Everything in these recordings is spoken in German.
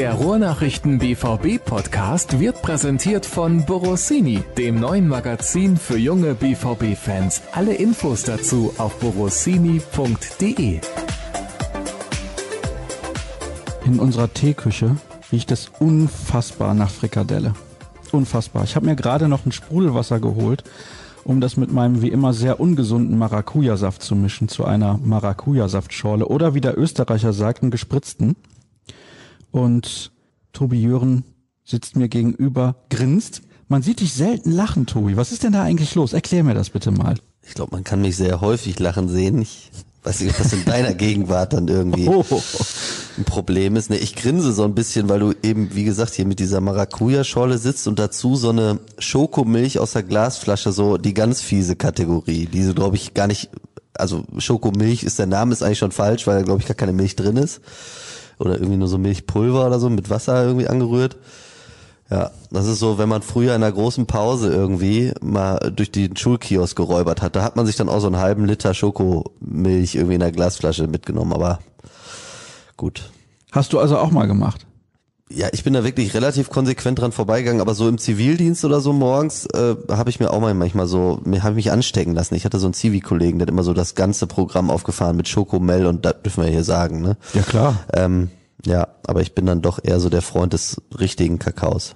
Der Ruhrnachrichten BVB Podcast wird präsentiert von Borossini, dem neuen Magazin für junge BVB Fans. Alle Infos dazu auf borossini.de. In unserer Teeküche riecht es unfassbar nach Frikadelle. Unfassbar. Ich habe mir gerade noch ein Sprudelwasser geholt, um das mit meinem wie immer sehr ungesunden Maracuja-Saft zu mischen zu einer Maracuja-Saftschorle oder wie der Österreicher sagt, einen gespritzten. Und Tobi Jören sitzt mir gegenüber, grinst. Man sieht dich selten lachen, Tobi. Was ist denn da eigentlich los? Erklär mir das bitte mal. Ich glaube, man kann mich sehr häufig lachen sehen. Ich weiß nicht, ob das in deiner Gegenwart dann irgendwie Oh. ein Problem ist. Nee, ich grinse so ein bisschen, weil du eben, wie gesagt, hier mit dieser Maracuja-Schorle sitzt und dazu so eine Schokomilch aus der Glasflasche, so die ganz fiese Kategorie, die so, glaube ich, gar nicht, also Schokomilch ist der Name, ist eigentlich schon falsch, weil da, glaube ich, gar keine Milch drin ist. Oder irgendwie nur so Milchpulver oder so mit Wasser irgendwie angerührt. Ja, das ist so, wenn man früher in einer großen Pause irgendwie mal durch den Schulkiosk geräubert hat, da hat man sich dann auch so einen halben Liter Schokomilch irgendwie in der Glasflasche mitgenommen, aber gut. Hast du also auch mal gemacht? Ja, ich bin da wirklich relativ konsequent dran vorbeigegangen, aber so im Zivildienst oder so morgens äh, habe ich mir auch mal manchmal so, mir habe ich mich anstecken lassen. Ich hatte so einen Zivi-Kollegen, der hat immer so das ganze Programm aufgefahren mit Schokomel und das dürfen wir hier sagen, ne? Ja klar. Ähm, ja, aber ich bin dann doch eher so der Freund des richtigen Kakaos.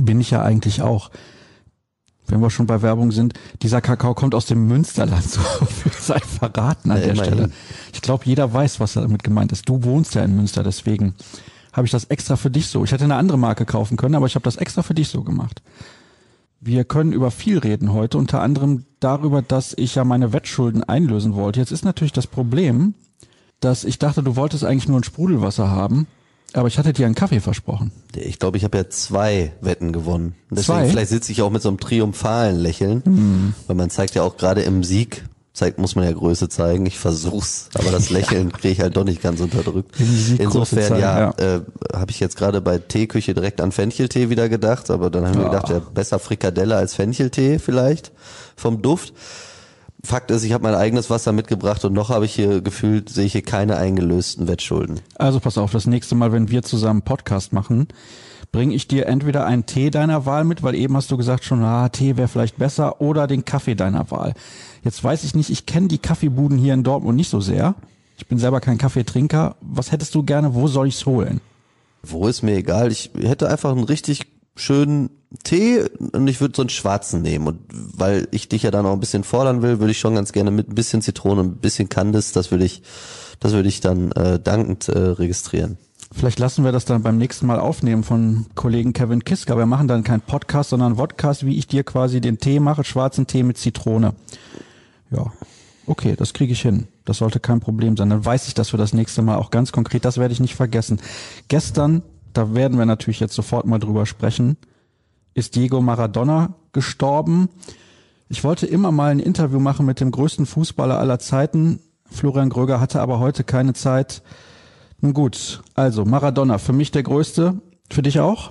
Bin ich ja eigentlich auch. Wenn wir schon bei Werbung sind, dieser Kakao kommt aus dem Münsterland, so viel sei verraten an Ja, der immerhin. Stelle. Ich glaube, jeder weiß, was damit gemeint ist. Du wohnst ja in Münster, deswegen habe ich das extra für dich so. Ich hätte eine andere Marke kaufen können, aber ich habe das extra für dich so gemacht. Wir können über viel reden heute, unter anderem darüber, dass ich ja meine Wettschulden einlösen wollte. Jetzt ist natürlich das Problem, dass ich dachte, du wolltest eigentlich nur ein Sprudelwasser haben, aber ich hatte dir einen Kaffee versprochen. Ich glaube, ich habe ja zwei Wetten gewonnen. Deswegen Zwei? vielleicht sitze ich auch mit so einem triumphalen Lächeln, weil man zeigt ja auch gerade im Sieg, zeigt, muss man ja Größe zeigen. Ich versuch's, aber das Lächeln kriege ich halt doch nicht ganz unterdrückt. Insofern zeigen, ja, ja. Äh, habe ich jetzt gerade bei Teeküche direkt an Fencheltee wieder gedacht, aber dann haben wir Ja. gedacht, ja, besser Frikadelle als Fencheltee vielleicht vom Duft. Fakt ist, ich habe mein eigenes Wasser mitgebracht und noch habe ich hier gefühlt, sehe ich hier keine eingelösten Wettschulden. Also pass auf, das nächste Mal, wenn wir zusammen Podcast machen, bringe ich dir entweder einen Tee deiner Wahl mit, weil eben hast du gesagt schon, ah, Tee wäre vielleicht besser, oder den Kaffee deiner Wahl. Jetzt weiß ich nicht, ich kenne die Kaffeebuden hier in Dortmund nicht so sehr. Ich bin selber kein Kaffeetrinker. Was hättest du gerne? Wo soll ich's holen? Wo ist mir egal. Ich hätte einfach einen richtig schönen Tee und ich würde so einen schwarzen nehmen. Und weil ich dich ja dann auch ein bisschen fordern will, würde ich schon ganz gerne mit ein bisschen Zitrone und ein bisschen Kandis, das würde ich, das würde ich dann äh, dankend äh, registrieren. Vielleicht lassen wir das dann beim nächsten Mal aufnehmen von Kollegen Kevin Kiska. Wir machen dann keinen Podcast, sondern einen Vodcast, wie ich dir quasi den Tee mache, schwarzen Tee mit Zitrone. Ja, okay, das kriege ich hin. Das sollte kein Problem sein. Dann weiß ich das für das nächste Mal auch ganz konkret. Das werde ich nicht vergessen. Gestern, da werden wir natürlich jetzt sofort mal drüber sprechen, ist Diego Maradona gestorben. Ich wollte immer mal ein Interview machen mit dem größten Fußballer aller Zeiten. Florian Gröger hatte aber heute keine Zeit. Nun gut, also Maradona, für mich der größte, für dich auch?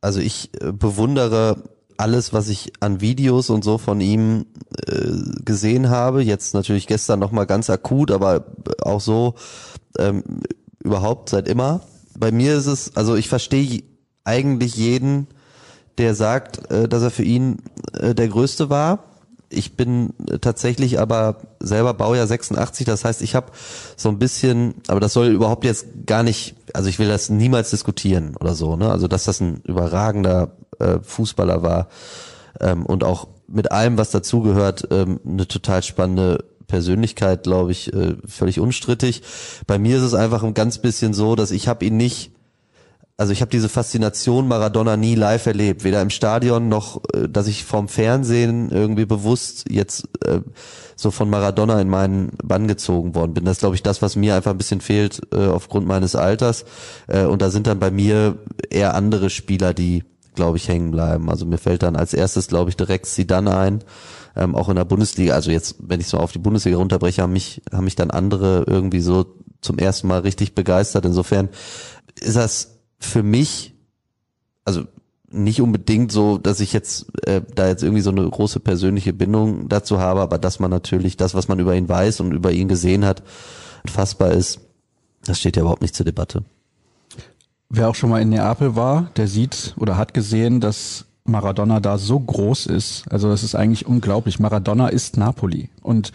Also ich äh, bewundere alles, was ich an Videos und so von ihm äh, gesehen habe. Jetzt natürlich gestern nochmal ganz akut, aber auch so ähm, überhaupt seit immer. Bei mir ist es, also ich verstehe eigentlich jeden, der sagt, äh, dass er für ihn äh, der Größte war. Ich bin tatsächlich aber selber Baujahr 86, das heißt, ich habe so ein bisschen, aber das soll überhaupt jetzt gar nicht, also ich will das niemals diskutieren oder so, ne? Also dass das ein überragender äh, Fußballer war ähm, und auch mit allem, was dazugehört, ähm, eine total spannende Persönlichkeit, glaube ich, äh, völlig unstrittig. Bei mir ist es einfach ein ganz bisschen so, dass ich habe ihn nicht also ich habe diese Faszination Maradona nie live erlebt, weder im Stadion noch, äh, dass ich vom Fernsehen irgendwie bewusst jetzt äh, so von Maradona in meinen Bann gezogen worden bin. Das ist, glaube ich, das, was mir einfach ein bisschen fehlt äh, aufgrund meines Alters. Äh, und da sind dann bei mir eher andere Spieler, die, glaube ich, hängen bleiben. Also mir fällt dann als erstes, glaube ich, direkt Zidane ein. Ähm, auch in der Bundesliga, also jetzt, wenn ich so auf die Bundesliga runterbreche, haben mich, haben mich dann andere irgendwie so zum ersten Mal richtig begeistert. Insofern ist das für mich, also nicht unbedingt so, dass ich jetzt äh, da jetzt irgendwie so eine große persönliche Bindung dazu habe, aber dass man natürlich das, was man über ihn weiß und über ihn gesehen hat, fassbar ist, das steht ja überhaupt nicht zur Debatte. Wer auch schon mal in Neapel war, der sieht oder hat gesehen, dass Maradona da so groß ist. Also das ist eigentlich unglaublich. Maradona ist Napoli. Und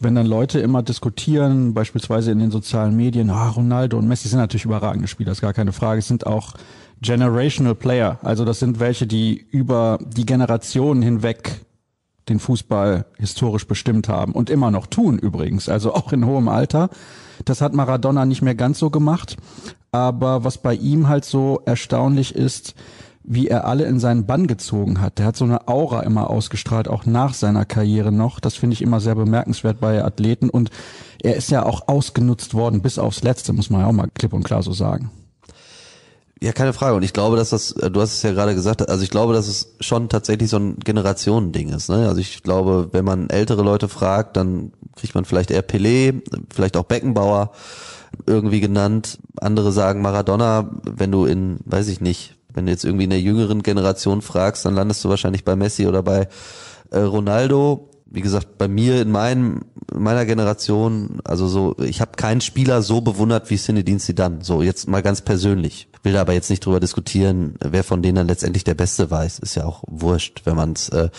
wenn dann Leute immer diskutieren, beispielsweise in den sozialen Medien, ah, Ronaldo und Messi sind natürlich überragende Spieler, ist gar keine Frage. Es sind auch generational Player. Also das sind welche, die über die Generationen hinweg den Fußball historisch bestimmt haben und immer noch tun übrigens, also auch in hohem Alter. Das hat Maradona nicht mehr ganz so gemacht. Aber was bei ihm halt so erstaunlich ist, wie er alle in seinen Bann gezogen hat. Der hat so eine Aura immer ausgestrahlt, auch nach seiner Karriere noch. Das finde ich immer sehr bemerkenswert bei Athleten. Und er ist ja auch ausgenutzt worden bis aufs Letzte, muss man ja auch mal klipp und klar so sagen. Ja, keine Frage. Und ich glaube, dass das, du hast es ja gerade gesagt, also ich glaube, dass es schon tatsächlich so ein Generationending ist. Ne? Also ich glaube, wenn man ältere Leute fragt, dann kriegt man vielleicht eher Pelé, vielleicht auch Beckenbauer irgendwie genannt. Andere sagen Maradona, wenn du in, weiß ich nicht, wenn du jetzt irgendwie in der jüngeren Generation fragst, dann landest du wahrscheinlich bei Messi oder bei äh, Ronaldo. Wie gesagt, bei mir in meinem meiner Generation, also so, ich habe keinen Spieler so bewundert wie Zinedine Zidane. So jetzt mal ganz persönlich. Will da aber jetzt nicht drüber diskutieren, wer von denen dann letztendlich der Beste weiß. Ist ja auch wurscht, wenn man es äh,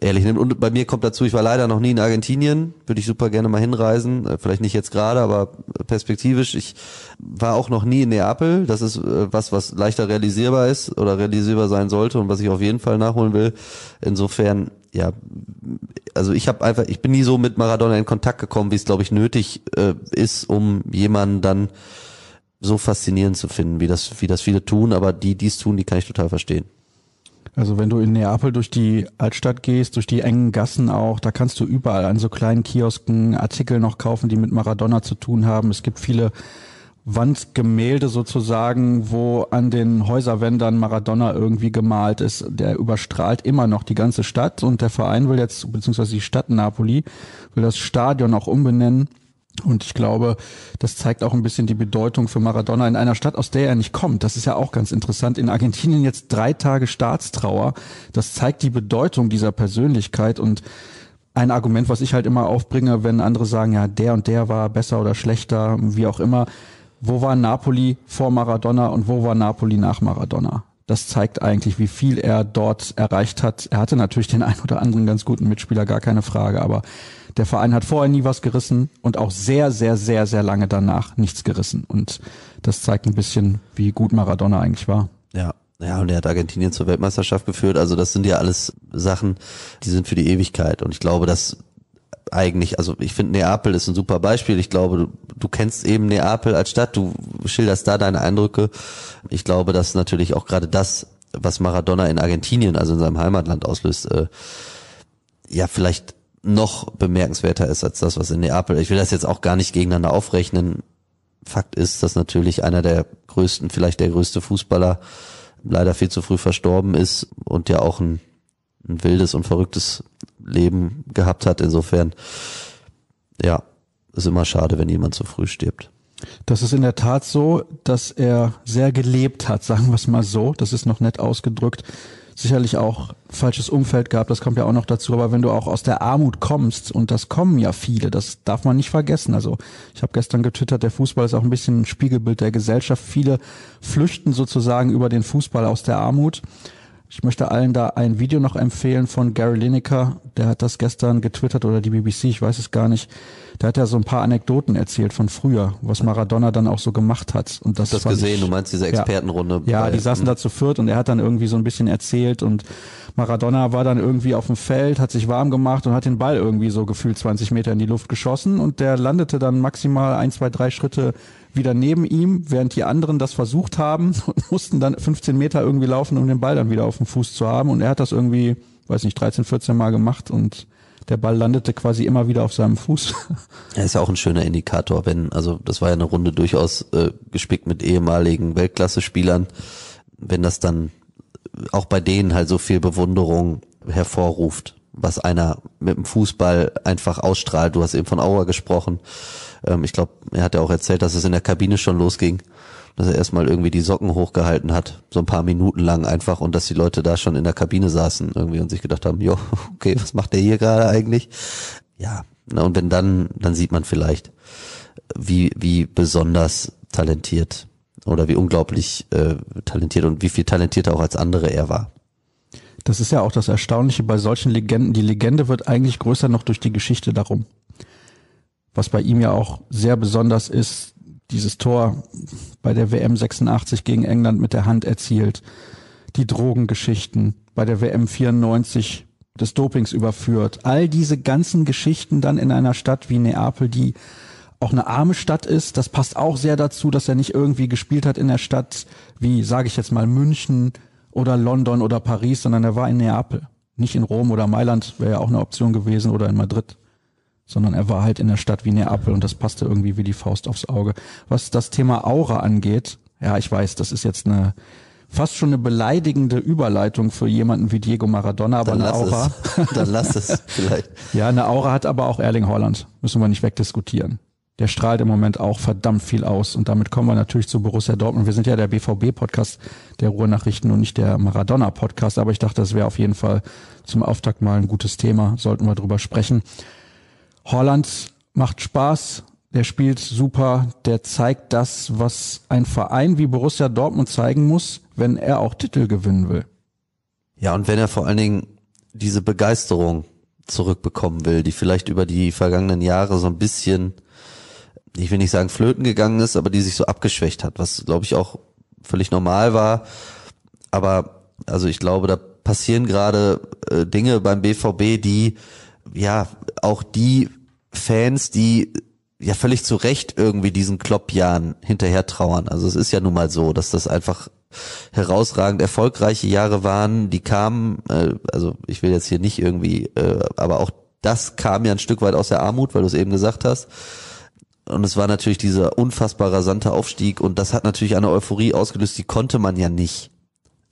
ehrlich nimmt. Und bei mir kommt dazu, ich war leider noch nie in Argentinien. Würde ich super gerne mal hinreisen. Äh, vielleicht nicht jetzt gerade, aber perspektivisch. Ich war auch noch nie in Neapel. Das ist äh, was, was leichter realisierbar ist oder realisierbar sein sollte und was ich auf jeden Fall nachholen will. Insofern, ja, also ich habe einfach, ich bin nie so mit Maradona in Kontakt gekommen, wie es glaube ich nötig äh, ist, um jemanden dann so faszinierend zu finden, wie das, wie das viele tun, aber die, die es tun, die kann ich total verstehen. Also wenn du in Neapel durch die Altstadt gehst, durch die engen Gassen auch, da kannst du überall an so kleinen Kiosken Artikel noch kaufen, die mit Maradona zu tun haben. Es gibt viele Wandgemälde sozusagen, wo an den Häuserwändern Maradona irgendwie gemalt ist. Der überstrahlt immer noch die ganze Stadt und der Verein will jetzt, beziehungsweise die Stadt Napoli, will das Stadion auch umbenennen und ich glaube, das zeigt auch ein bisschen die Bedeutung für Maradona in einer Stadt, aus der er nicht kommt. Das ist ja auch ganz interessant. In Argentinien jetzt drei Tage Staatstrauer. Das zeigt die Bedeutung dieser Persönlichkeit und ein Argument, was ich halt immer aufbringe, wenn andere sagen, ja, der und der war besser oder schlechter, wie auch immer. Wo war Napoli vor Maradona und wo war Napoli nach Maradona? Das zeigt eigentlich, wie viel er dort erreicht hat. Er hatte natürlich den ein oder anderen ganz guten Mitspieler, gar keine Frage, aber der Verein hat vorher nie was gerissen und auch sehr, sehr, sehr, sehr lange danach nichts gerissen. Und das zeigt ein bisschen, wie gut Maradona eigentlich war. Ja. Ja, und er hat Argentinien zur Weltmeisterschaft geführt. Also das sind ja alles Sachen, die sind für die Ewigkeit. Und ich glaube, dass eigentlich, also ich finde Neapel ist ein super Beispiel. Ich glaube, du, du kennst eben Neapel als Stadt, du schilderst da deine Eindrücke. Ich glaube, dass natürlich auch gerade das, was Maradona in Argentinien, also in seinem Heimatland auslöst, äh, ja vielleicht noch bemerkenswerter ist als das, was in Neapel. Ich will das jetzt auch gar nicht gegeneinander aufrechnen. Fakt ist, dass natürlich einer der größten, vielleicht der größte Fußballer leider viel zu früh verstorben ist und ja auch ein, ein wildes und verrücktes Leben gehabt hat. Insofern, ja, ist immer schade, wenn jemand zu früh stirbt. Das ist in der Tat so, dass er sehr gelebt hat, sagen wir es mal so. Das ist noch nett ausgedrückt sicherlich auch falsches Umfeld gab, das kommt ja auch noch dazu, aber wenn du auch aus der Armut kommst, und das kommen ja viele, das darf man nicht vergessen. Also ich habe gestern getwittert, der Fußball ist auch ein bisschen ein Spiegelbild der Gesellschaft. Viele flüchten sozusagen über den Fußball aus der Armut. Ich möchte allen da ein Video noch empfehlen von Gary Lineker, der hat das gestern getwittert oder die BBC, ich weiß es gar nicht. Der hat ja so ein paar Anekdoten erzählt von früher, was Maradona dann auch so gemacht hat. Und das, das gesehen, ich, du meinst diese Expertenrunde. Ja, ja die saßen da zu viert und er hat dann irgendwie so ein bisschen erzählt und Maradona war dann irgendwie auf dem Feld, hat sich warm gemacht und hat den Ball irgendwie so gefühlt 20 Meter in die Luft geschossen und der landete dann maximal ein, zwei, drei Schritte wieder neben ihm, während die anderen das versucht haben und mussten dann 15 Meter irgendwie laufen, um den Ball dann wieder auf dem Fuß zu haben und er hat das irgendwie, weiß nicht, 13, 14 Mal gemacht und der Ball landete quasi immer wieder auf seinem Fuß. Er ist ja auch ein schöner Indikator, wenn, also das war ja eine Runde durchaus äh, gespickt mit ehemaligen Weltklasse-Spielern, wenn das dann auch bei denen halt so viel Bewunderung hervorruft, was einer mit dem Fußball einfach ausstrahlt. Du hast eben von Auer gesprochen. Ähm, ich glaube, er hat ja auch erzählt, dass es in der Kabine schon losging dass er erstmal irgendwie die Socken hochgehalten hat, so ein paar Minuten lang einfach und dass die Leute da schon in der Kabine saßen irgendwie und sich gedacht haben, jo, okay, was macht der hier gerade eigentlich? Ja, na, und wenn dann, dann sieht man vielleicht, wie, wie besonders talentiert oder wie unglaublich äh, talentiert und wie viel talentierter auch als andere er war. Das ist ja auch das Erstaunliche bei solchen Legenden. Die Legende wird eigentlich größer noch durch die Geschichte darum. Was bei ihm ja auch sehr besonders ist, dieses Tor bei der WM 86 gegen England mit der Hand erzielt, die Drogengeschichten, bei der WM 94 des Dopings überführt. All diese ganzen Geschichten dann in einer Stadt wie Neapel, die auch eine arme Stadt ist, das passt auch sehr dazu, dass er nicht irgendwie gespielt hat in der Stadt wie, sage ich jetzt mal, München oder London oder Paris, sondern er war in Neapel. Nicht in Rom oder Mailand, wäre ja auch eine Option gewesen, oder in Madrid sondern er war halt in der Stadt wie Neapel und das passte irgendwie wie die Faust aufs Auge. Was das Thema Aura angeht, ja, ich weiß, das ist jetzt eine fast schon eine beleidigende Überleitung für jemanden wie Diego Maradona, aber Dann eine lass Aura. es. Dann lass es vielleicht. Ja, eine Aura hat aber auch Erling Haaland. Müssen wir nicht wegdiskutieren. Der strahlt im Moment auch verdammt viel aus. Und damit kommen wir natürlich zu Borussia Dortmund. Wir sind ja der BVB-Podcast der Ruhrnachrichten und nicht der Maradona-Podcast. Aber ich dachte, das wäre auf jeden Fall zum Auftakt mal ein gutes Thema. Sollten wir drüber sprechen. Holland macht Spaß. Der spielt super. Der zeigt das, was ein Verein wie Borussia Dortmund zeigen muss, wenn er auch Titel gewinnen will. Ja, und wenn er vor allen Dingen diese Begeisterung zurückbekommen will, die vielleicht über die vergangenen Jahre so ein bisschen, ich will nicht sagen flöten gegangen ist, aber die sich so abgeschwächt hat, was glaube ich auch völlig normal war. Aber also ich glaube, da passieren gerade äh, Dinge beim BVB, die ja auch die Fans, die ja völlig zu Recht irgendwie diesen Kloppjahren hinterher trauern. Also es ist ja nun mal so, dass das einfach herausragend erfolgreiche Jahre waren, die kamen, äh, also ich will jetzt hier nicht irgendwie, äh, aber auch das kam ja ein Stück weit aus der Armut, weil du es eben gesagt hast. Und es war natürlich dieser unfassbar rasante Aufstieg und das hat natürlich eine Euphorie ausgelöst, die konnte man ja nicht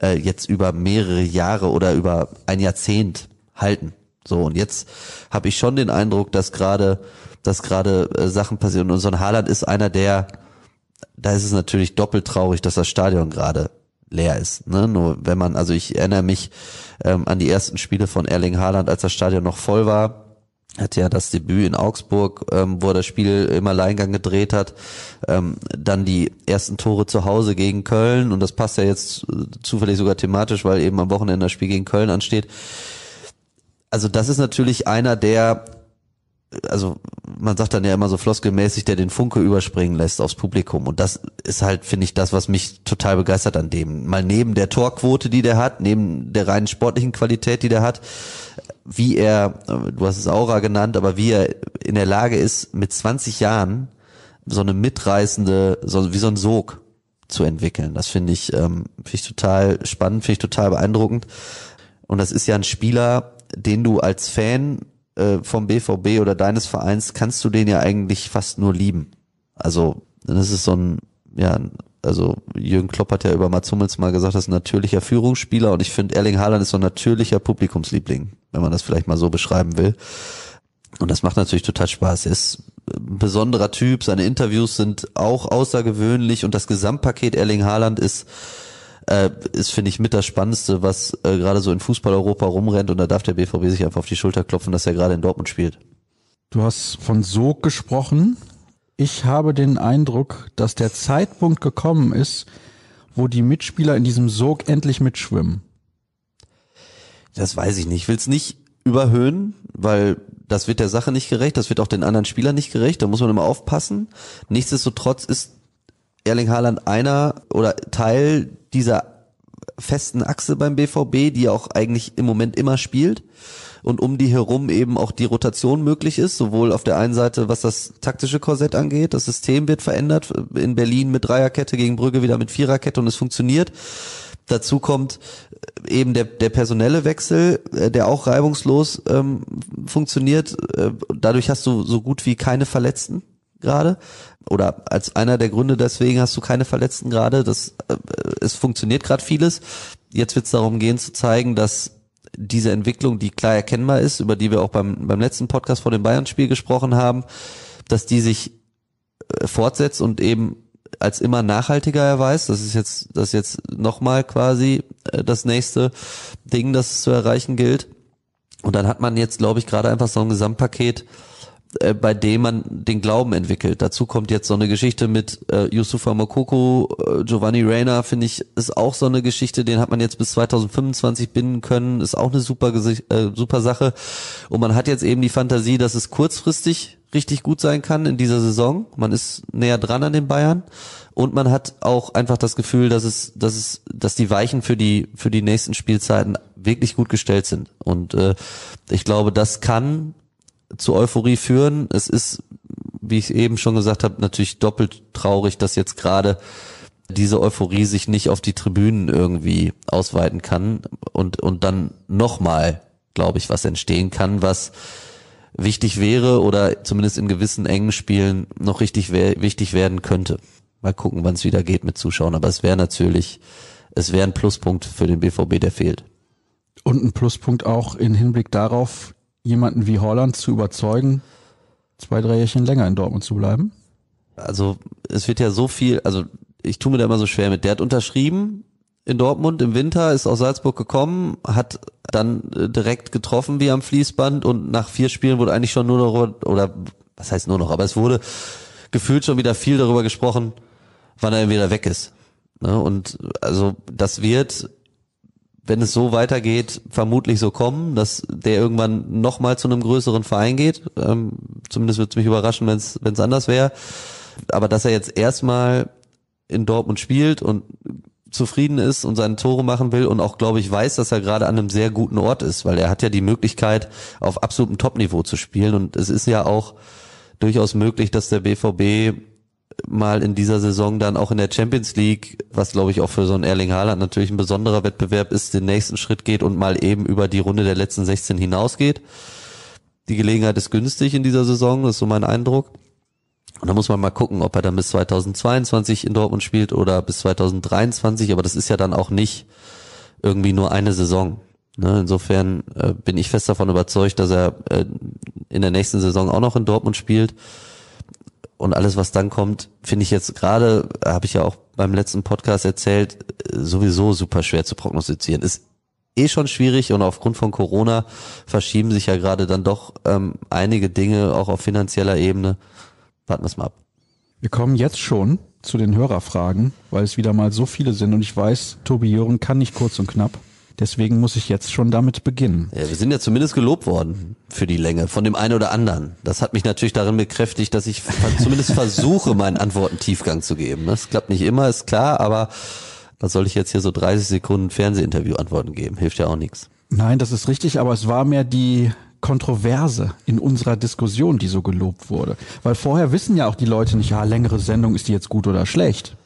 äh, jetzt über mehrere Jahre oder über ein Jahrzehnt halten. So, und jetzt habe ich schon den Eindruck, dass gerade dass gerade äh, Sachen passieren. Und so ein Haaland ist einer, der, da ist es natürlich doppelt traurig, dass das Stadion gerade leer ist. Ne? Nur wenn man, also ich erinnere mich ähm, an die ersten Spiele von Erling Haaland, als das Stadion noch voll war hat ja das Debüt in Augsburg, ähm, wo er das Spiel im Alleingang gedreht hat, ähm, dann die ersten Tore zu Hause gegen Köln und das passt ja jetzt zufällig sogar thematisch, weil eben am Wochenende das Spiel gegen Köln ansteht. Also das ist natürlich einer, der also man sagt dann ja immer so floskelmäßig, der den Funke überspringen lässt aufs Publikum. Und das ist halt, finde ich, das, was mich total begeistert an dem. Mal neben der Torquote, die der hat, neben der reinen sportlichen Qualität, die der hat, wie er, du hast es Aura genannt, aber wie er in der Lage ist, mit 20 Jahren so eine mitreißende, so, wie so ein Sog zu entwickeln. Das finde ich, ähm, finde ich total spannend, finde ich total beeindruckend. Und das ist ja ein Spieler, den du als Fan äh, vom BVB oder deines Vereins kannst du den ja eigentlich fast nur lieben. Also das ist so ein, ja, also Jürgen Klopp hat ja über Mats Hummels mal gesagt, das ist ein natürlicher Führungsspieler und ich finde Erling Haaland ist so ein natürlicher Publikumsliebling, wenn man das vielleicht mal so beschreiben will. Und das macht natürlich total Spaß. Er ist ein besonderer Typ, seine Interviews sind auch außergewöhnlich und das Gesamtpaket Erling Haaland ist äh, ist, finde ich, mit das Spannendste, was äh, gerade so in Fußball-Europa rumrennt und da darf der BVB sich einfach auf die Schulter klopfen, dass er gerade in Dortmund spielt. Du hast von Sog gesprochen. Ich habe den Eindruck, dass der Zeitpunkt gekommen ist, wo die Mitspieler in diesem Sog endlich mitschwimmen. Das weiß ich nicht. Ich will es nicht überhöhen, weil das wird der Sache nicht gerecht, das wird auch den anderen Spielern nicht gerecht, da muss man immer aufpassen. Nichtsdestotrotz ist Erling Haaland einer oder Teil dieser festen Achse beim BVB, die auch eigentlich im Moment immer spielt und um die herum eben auch die Rotation möglich ist, sowohl auf der einen Seite, was das taktische Korsett angeht, das System wird verändert, in Berlin mit Dreierkette gegen Brügge wieder mit Viererkette und es funktioniert. Dazu kommt eben der, der personelle Wechsel, äh, der auch reibungslos ähm, funktioniert. Äh, dadurch hast du so gut wie keine Verletzten gerade oder als einer der Gründe deswegen hast du keine Verletzten gerade. Das äh, es funktioniert gerade vieles. Jetzt wird es darum gehen zu zeigen, dass diese Entwicklung, die klar erkennbar ist, über die wir auch beim beim letzten Podcast vor dem Bayern-Spiel gesprochen haben, dass die sich äh, fortsetzt und eben als immer nachhaltiger erweist. Das ist jetzt das ist jetzt nochmal quasi äh, das nächste Ding, das zu erreichen gilt. Und dann hat man jetzt, glaube ich, gerade einfach so ein Gesamtpaket, äh, bei dem man den Glauben entwickelt. Dazu kommt jetzt so eine Geschichte mit äh, Yusufa Mokoko, äh, Giovanni Reina, finde ich, ist auch so eine Geschichte, den hat man jetzt bis 2025 binden können, ist auch eine super, äh, super Sache. Und man hat jetzt eben die Fantasie, dass es kurzfristig richtig gut sein kann in dieser Saison. Man ist näher dran an den Bayern und man hat auch einfach das Gefühl, dass es, dass es, dass die Weichen für die für die nächsten Spielzeiten wirklich gut gestellt sind. Und äh, ich glaube, das kann zu Euphorie führen. Es ist, wie ich eben schon gesagt habe, natürlich doppelt traurig, dass jetzt gerade diese Euphorie sich nicht auf die Tribünen irgendwie ausweiten kann und, und dann nochmal, glaube ich, was entstehen kann, was wichtig wäre oder zumindest in gewissen engen Spielen noch richtig wichtig werden könnte. Mal gucken, wann es wieder geht mit Zuschauern. Aber es wäre natürlich, es wäre ein Pluspunkt für den BVB, der fehlt. Und ein Pluspunkt auch in Hinblick darauf, jemanden wie Holland zu überzeugen, zwei, drei Jährchen länger in Dortmund zu bleiben? Also es wird ja so viel, also ich tue mir da immer so schwer mit. Der hat unterschrieben in Dortmund im Winter, ist aus Salzburg gekommen, hat dann äh, direkt getroffen wie am Fließband und nach vier Spielen wurde eigentlich schon nur noch, oder was heißt nur noch, aber es wurde gefühlt schon wieder viel darüber gesprochen, wann er wieder weg ist. Ne? Und also das wird wenn es so weitergeht, vermutlich so kommen, dass der irgendwann nochmal zu einem größeren Verein geht. Ähm, zumindest würde es mich überraschen, wenn es anders wäre. Aber dass er jetzt erstmal in Dortmund spielt und zufrieden ist und seine Tore machen will und auch, glaube ich, weiß, dass er gerade an einem sehr guten Ort ist, weil er hat ja die Möglichkeit, auf absolutem Topniveau zu spielen. Und es ist ja auch durchaus möglich, dass der BVB mal in dieser Saison dann auch in der Champions League, was glaube ich auch für so einen Erling Haaland natürlich ein besonderer Wettbewerb ist, den nächsten Schritt geht und mal eben über die Runde der letzten 16 hinausgeht. Die Gelegenheit ist günstig in dieser Saison, das ist so mein Eindruck. Und da muss man mal gucken, ob er dann bis 2022 in Dortmund spielt oder bis 2023, aber das ist ja dann auch nicht irgendwie nur eine Saison. Ne, insofern äh, bin ich fest davon überzeugt, dass er äh, in der nächsten Saison auch noch in Dortmund spielt und alles, was dann kommt, finde ich jetzt gerade, habe ich ja auch beim letzten Podcast erzählt, sowieso super schwer zu prognostizieren. Ist eh schon schwierig und aufgrund von Corona verschieben sich ja gerade dann doch ähm, einige Dinge auch auf finanzieller Ebene. Warten wir es mal ab. Wir kommen jetzt schon zu den Hörerfragen, weil es wieder mal so viele sind und ich weiß, Tobi Jören kann nicht kurz und knapp. Deswegen muss ich jetzt schon damit beginnen. Ja, wir sind ja zumindest gelobt worden für die Länge von dem einen oder anderen. Das hat mich natürlich darin bekräftigt, dass ich zumindest versuche, meinen Antworten Tiefgang zu geben. Das klappt nicht immer, ist klar, aber was soll ich jetzt hier so 30 Sekunden Fernsehinterview-Antworten geben? Hilft ja auch nichts. Nein, das ist richtig, aber es war mehr die Kontroverse in unserer Diskussion, die so gelobt wurde. Weil vorher wissen ja auch die Leute nicht, ja, längere Sendung, ist die jetzt gut oder schlecht.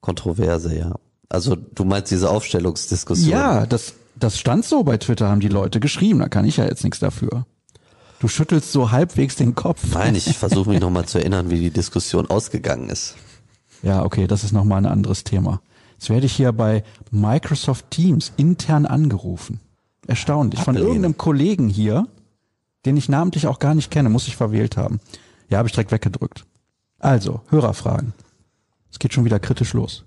Kontroverse, ja. Also du meinst diese Aufstellungsdiskussion? Ja, das, das stand so bei Twitter, haben die Leute geschrieben, da kann ich ja jetzt nichts dafür. Du schüttelst so halbwegs den Kopf. Nein, ich versuche mich nochmal zu erinnern, wie die Diskussion ausgegangen ist. Ja, okay, das ist nochmal ein anderes Thema. Jetzt werde ich hier bei Microsoft Teams intern angerufen. Erstaunlich. Von irgendeinem Kollegen hier, den ich namentlich auch gar nicht kenne, muss ich verwählt haben. Ja, habe ich direkt weggedrückt. Also, Hörerfragen. Es geht schon wieder kritisch los.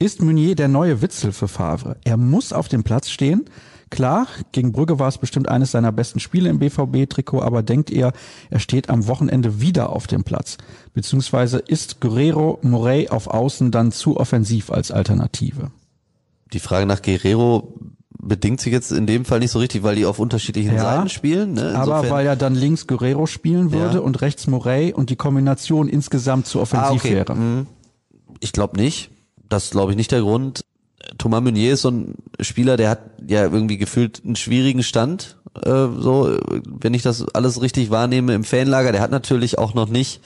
Ist Meunier der neue Witzel für Favre? Er muss auf dem Platz stehen. Klar, gegen Brügge war es bestimmt eines seiner besten Spiele im BVB-Trikot, aber denkt ihr, er steht am Wochenende wieder auf dem Platz? Beziehungsweise ist Guerrero Morey auf Außen dann zu offensiv als Alternative? Die Frage nach Guerrero bedingt sich jetzt in dem Fall nicht so richtig, weil die auf unterschiedlichen ja, Seiten spielen. Ne? aber weil ja dann links Guerrero spielen würde ja. und rechts Morey und die Kombination insgesamt zu offensiv ah, okay. wäre. Mhm. Ich glaube nicht das glaube ich nicht der Grund. Thomas Meunier ist so ein Spieler, der hat ja irgendwie gefühlt einen schwierigen Stand, äh, so, wenn ich das alles richtig wahrnehme im Fanlager. Der hat natürlich auch noch nicht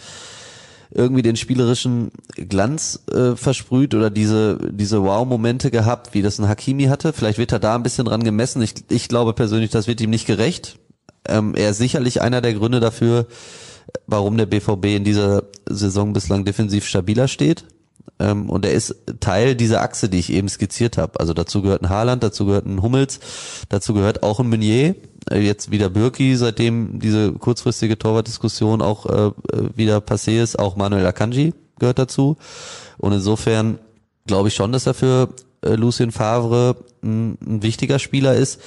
irgendwie den spielerischen Glanz äh, versprüht oder diese diese Wow-Momente gehabt, wie das ein Hakimi hatte. Vielleicht wird er da ein bisschen dran gemessen. Ich, ich glaube persönlich, das wird ihm nicht gerecht. Ähm, er ist sicherlich einer der Gründe dafür, warum der BVB in dieser Saison bislang defensiv stabiler steht. Ähm, und er ist Teil dieser Achse, die ich eben skizziert habe. Also dazu gehört ein Haaland, dazu gehört ein Hummels, dazu gehört auch ein Meunier, äh, jetzt wieder Birki, seitdem diese kurzfristige Torwartdiskussion auch äh, äh, wieder passé ist, auch Manuel Akanji gehört dazu. Und insofern glaube ich schon, dass er für äh, Lucien Favre ein, ein wichtiger Spieler ist.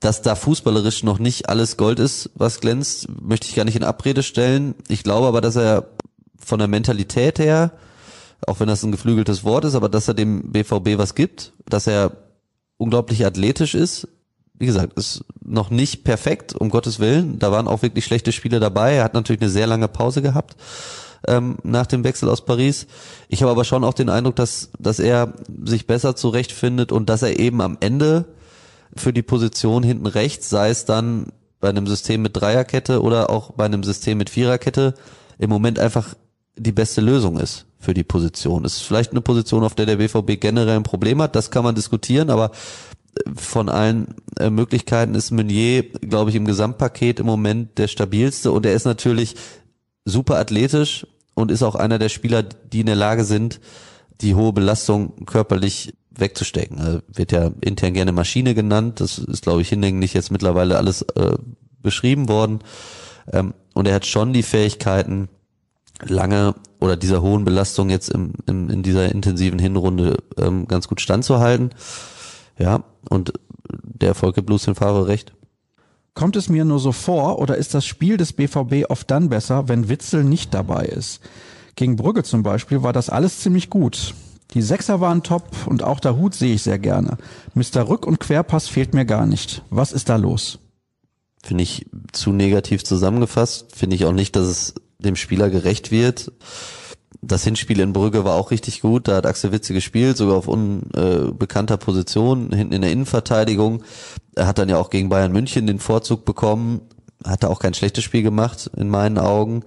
dass da fußballerisch noch nicht alles Gold ist, was glänzt, möchte ich gar nicht in Abrede stellen. Ich glaube aber, dass er von der Mentalität her, auch wenn das ein geflügeltes Wort ist, aber dass er dem BVB was gibt, dass er unglaublich athletisch ist. Wie gesagt, ist noch nicht perfekt, um Gottes Willen. Da waren auch wirklich schlechte Spiele dabei. Er hat natürlich eine sehr lange Pause gehabt ähm, nach dem Wechsel aus Paris. Ich habe aber schon auch den Eindruck, dass, dass er sich besser zurechtfindet und dass er eben am Ende für die Position hinten rechts, sei es dann bei einem System mit Dreierkette oder auch bei einem System mit Viererkette, im Moment einfach die beste Lösung ist für die Position. Ist vielleicht eine Position, auf der der BVB generell ein Problem hat, das kann man diskutieren, aber äh, von allen äh, Möglichkeiten ist Meunier, glaube ich, im Gesamtpaket im Moment der stabilste und er ist natürlich super athletisch und ist auch einer der Spieler, die in der Lage sind, die hohe Belastung körperlich wegzustecken. Er wird ja intern gerne Maschine genannt. Das ist, glaube ich, hinlänglich jetzt mittlerweile alles äh, beschrieben worden. Ähm, und er hat schon die Fähigkeiten, lange oder dieser hohen Belastung jetzt im, im, in dieser intensiven Hinrunde ähm, ganz gut standzuhalten. Ja, und der Erfolg gibt Lucien Favre recht. Kommt es mir nur so vor oder ist das Spiel des BVB oft dann besser, wenn Witzel nicht dabei ist? Gegen Brügge zum Beispiel war das alles ziemlich gut. Die Sechser waren top und auch der Hut sehe ich sehr gerne. Mr. Rück- und Querpass fehlt mir gar nicht. Was ist da los? Finde ich zu negativ zusammengefasst. Finde ich auch nicht, dass es dem Spieler gerecht wird. Das Hinspiel in Brügge war auch richtig gut. Da hat Axel Witze gespielt, sogar auf unbekannter Position, hinten in der Innenverteidigung. Er hat dann ja auch gegen Bayern München den Vorzug bekommen. Hat er auch kein schlechtes Spiel gemacht, in meinen Augen.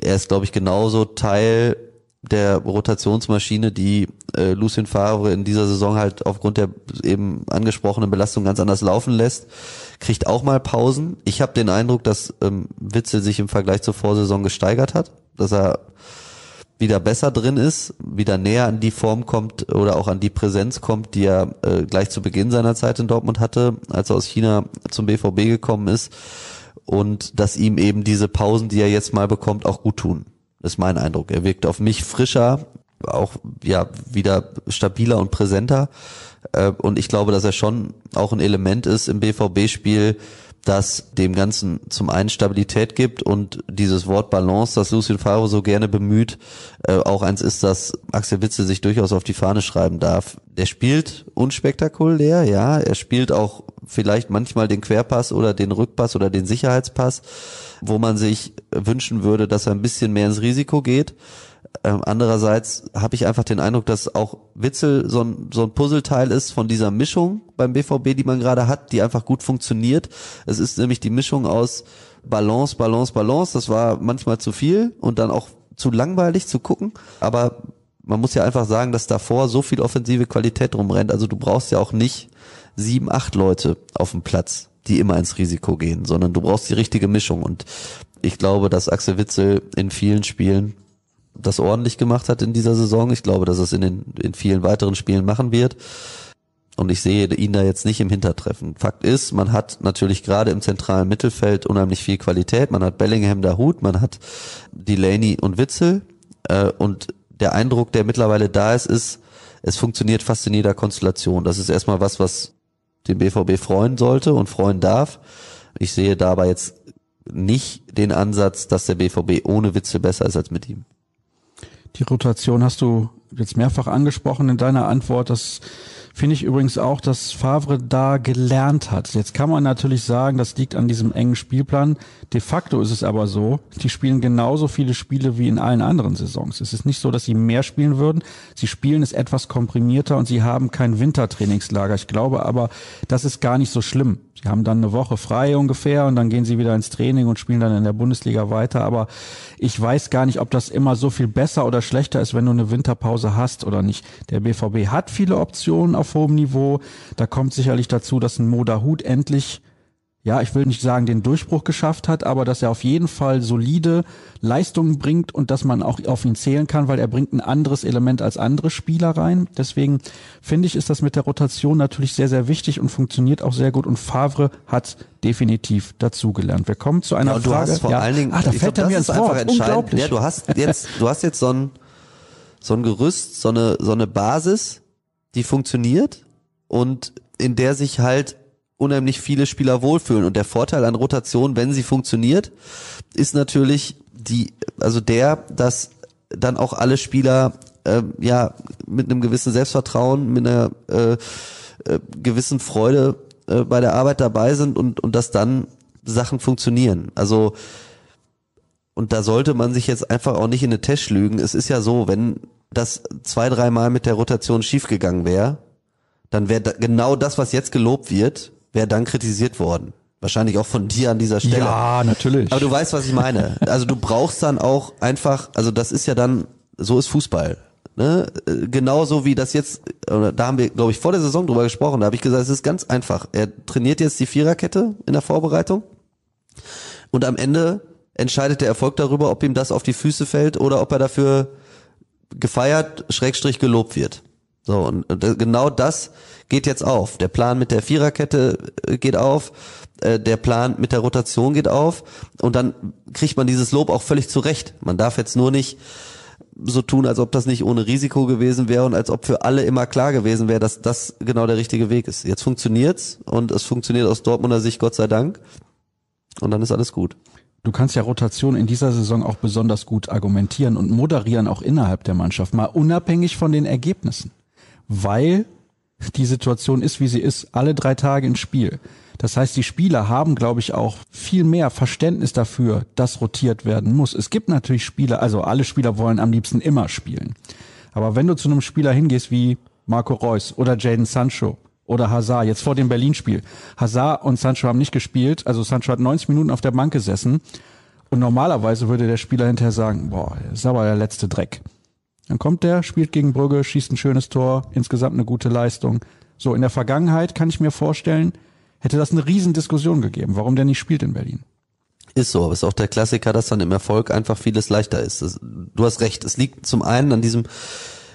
Er ist, glaube ich, genauso Teil der Rotationsmaschine, die äh, Lucien Favre in dieser Saison halt aufgrund der eben angesprochenen Belastung ganz anders laufen lässt, kriegt auch mal Pausen. Ich habe den Eindruck, dass ähm, Witzel sich im Vergleich zur Vorsaison gesteigert hat, dass er wieder besser drin ist, wieder näher an die Form kommt oder auch an die Präsenz kommt, die er äh, gleich zu Beginn seiner Zeit in Dortmund hatte, als er aus China zum BVB gekommen ist und dass ihm eben diese Pausen, die er jetzt mal bekommt, auch gut tun. Das ist mein Eindruck. Er wirkt auf mich frischer, auch ja wieder stabiler und präsenter. Äh, und ich glaube, dass er schon auch ein Element ist im BVB-Spiel, das dem Ganzen zum einen Stabilität gibt und dieses Wort Balance, das Lucien Favre so gerne bemüht, äh, auch eins ist, dass Axel Witze sich durchaus auf die Fahne schreiben darf. Der spielt unspektakulär, ja, er spielt auch vielleicht manchmal den Querpass oder den Rückpass oder den Sicherheitspass, wo man sich wünschen würde, dass er ein bisschen mehr ins Risiko geht. Ähm, andererseits habe ich einfach den Eindruck, dass auch Witzel so ein, so ein Puzzleteil ist von dieser Mischung beim BVB, die man gerade hat, die einfach gut funktioniert. Es ist nämlich die Mischung aus Balance, Balance, Balance. Das war manchmal zu viel und dann auch zu langweilig zu gucken. Aber man muss ja einfach sagen, dass davor so viel offensive Qualität rumrennt. Also du brauchst ja auch nicht sieben, acht Leute auf dem Platz, die immer ins Risiko gehen, sondern du brauchst die richtige Mischung. Und ich glaube, dass Axel Witzel in vielen Spielen das ordentlich gemacht hat in dieser Saison. Ich glaube, dass es in den in vielen weiteren Spielen machen wird. Und ich sehe ihn da jetzt nicht im Hintertreffen. Fakt ist, man hat natürlich gerade im zentralen Mittelfeld unheimlich viel Qualität. Man hat Bellingham, Hut, man hat Delaney und Witzel. Äh, und der Eindruck, der mittlerweile da ist, ist, es funktioniert fast in jeder Konstellation. Das ist erstmal was, was den BVB freuen sollte und freuen darf. Ich sehe dabei jetzt nicht den Ansatz, dass der BVB ohne Witzel besser ist als mit ihm. Die Rotation hast du jetzt mehrfach angesprochen in deiner Antwort. Das finde ich übrigens auch, dass Favre da gelernt hat. Jetzt kann man natürlich sagen, das liegt an diesem engen Spielplan. De facto ist es aber so, die spielen genauso viele Spiele wie in allen anderen Saisons. Es ist nicht so, dass sie mehr spielen würden. Sie spielen es etwas komprimierter und sie haben kein Wintertrainingslager. Ich glaube aber, das ist gar nicht so schlimm. Sie haben dann eine Woche frei ungefähr und dann gehen sie wieder ins Training und spielen dann in der Bundesliga weiter. Aber ich weiß gar nicht, ob das immer so viel besser oder schlechter ist, wenn du eine Winterpause hast oder nicht. Der BVB hat viele Optionen auf hohem Niveau. Da kommt sicherlich dazu, dass ein Moda Hut endlich ja, ich will nicht sagen, den Durchbruch geschafft hat, aber dass er auf jeden Fall solide Leistungen bringt und dass man auch auf ihn zählen kann, weil er bringt ein anderes Element als andere Spieler rein. Deswegen finde ich, ist das mit der Rotation natürlich sehr, sehr wichtig und funktioniert auch sehr gut und Favre hat definitiv dazugelernt. Wir kommen zu einer ja, du Frage. Hast vor ja. allen Dingen, ah, da fällt glaub, er mir ins Wort. Unglaublich. Ja, du hast jetzt, du hast jetzt so ein, so ein Gerüst, so eine, so eine Basis, die funktioniert und in der sich halt unheimlich viele Spieler wohlfühlen. Und der Vorteil an Rotation, wenn sie funktioniert, ist natürlich die, also der, dass dann auch alle Spieler äh, ja mit einem gewissen Selbstvertrauen, mit einer äh, äh, gewissen Freude äh, bei der Arbeit dabei sind und und dass dann Sachen funktionieren. Also und da sollte man sich jetzt einfach auch nicht in eine Tasche lügen. Es ist ja so, wenn das zwei, dreimal mit der Rotation schiefgegangen wäre, dann wäre da genau das, was jetzt gelobt wird, wäre dann kritisiert worden. Wahrscheinlich auch von dir an dieser Stelle. Ja, natürlich. Aber du weißt, was ich meine. Also du brauchst dann auch einfach, also das ist ja dann, so ist Fußball. Ne? Äh, Genauso wie das jetzt, da haben wir, glaube ich, vor der Saison drüber gesprochen, da habe ich gesagt, es ist ganz einfach. Er trainiert jetzt die Viererkette in der Vorbereitung und am Ende entscheidet der Erfolg darüber, ob ihm das auf die Füße fällt oder ob er dafür gefeiert, schrägstrich gelobt wird. So, und und genau das geht jetzt auf. Der Plan mit der Viererkette äh, geht auf, äh, der Plan mit der Rotation geht auf und dann kriegt man dieses Lob auch völlig zurecht. Man darf jetzt nur nicht so tun, als ob das nicht ohne Risiko gewesen wäre und als ob für alle immer klar gewesen wäre, dass das genau der richtige Weg ist. Jetzt funktioniert's und es funktioniert aus Dortmunder Sicht Gott sei Dank und dann ist alles gut. Du kannst ja Rotation in dieser Saison auch besonders gut argumentieren und moderieren auch innerhalb der Mannschaft, mal unabhängig von den Ergebnissen. Weil die Situation ist, wie sie ist, alle drei Tage ins Spiel. Das heißt, die Spieler haben, glaube ich, auch viel mehr Verständnis dafür, dass rotiert werden muss. Es gibt natürlich Spieler, also alle Spieler wollen am liebsten immer spielen. Aber wenn du zu einem Spieler hingehst wie Marco Reus oder Jaden Sancho oder Hazard, jetzt vor dem Berlin-Spiel. Hazard und Sancho haben nicht gespielt, also Sancho hat 90 Minuten auf der Bank gesessen und normalerweise würde der Spieler hinterher sagen, boah, ist aber der letzte Dreck. Dann kommt der, spielt gegen Brügge, schießt ein schönes Tor, insgesamt eine gute Leistung. So, in der Vergangenheit kann ich mir vorstellen, hätte das eine Riesendiskussion gegeben, warum der nicht spielt in Berlin. Ist so, aber ist auch der Klassiker, dass dann im Erfolg einfach vieles leichter ist. Das, du hast recht, es liegt zum einen an diesem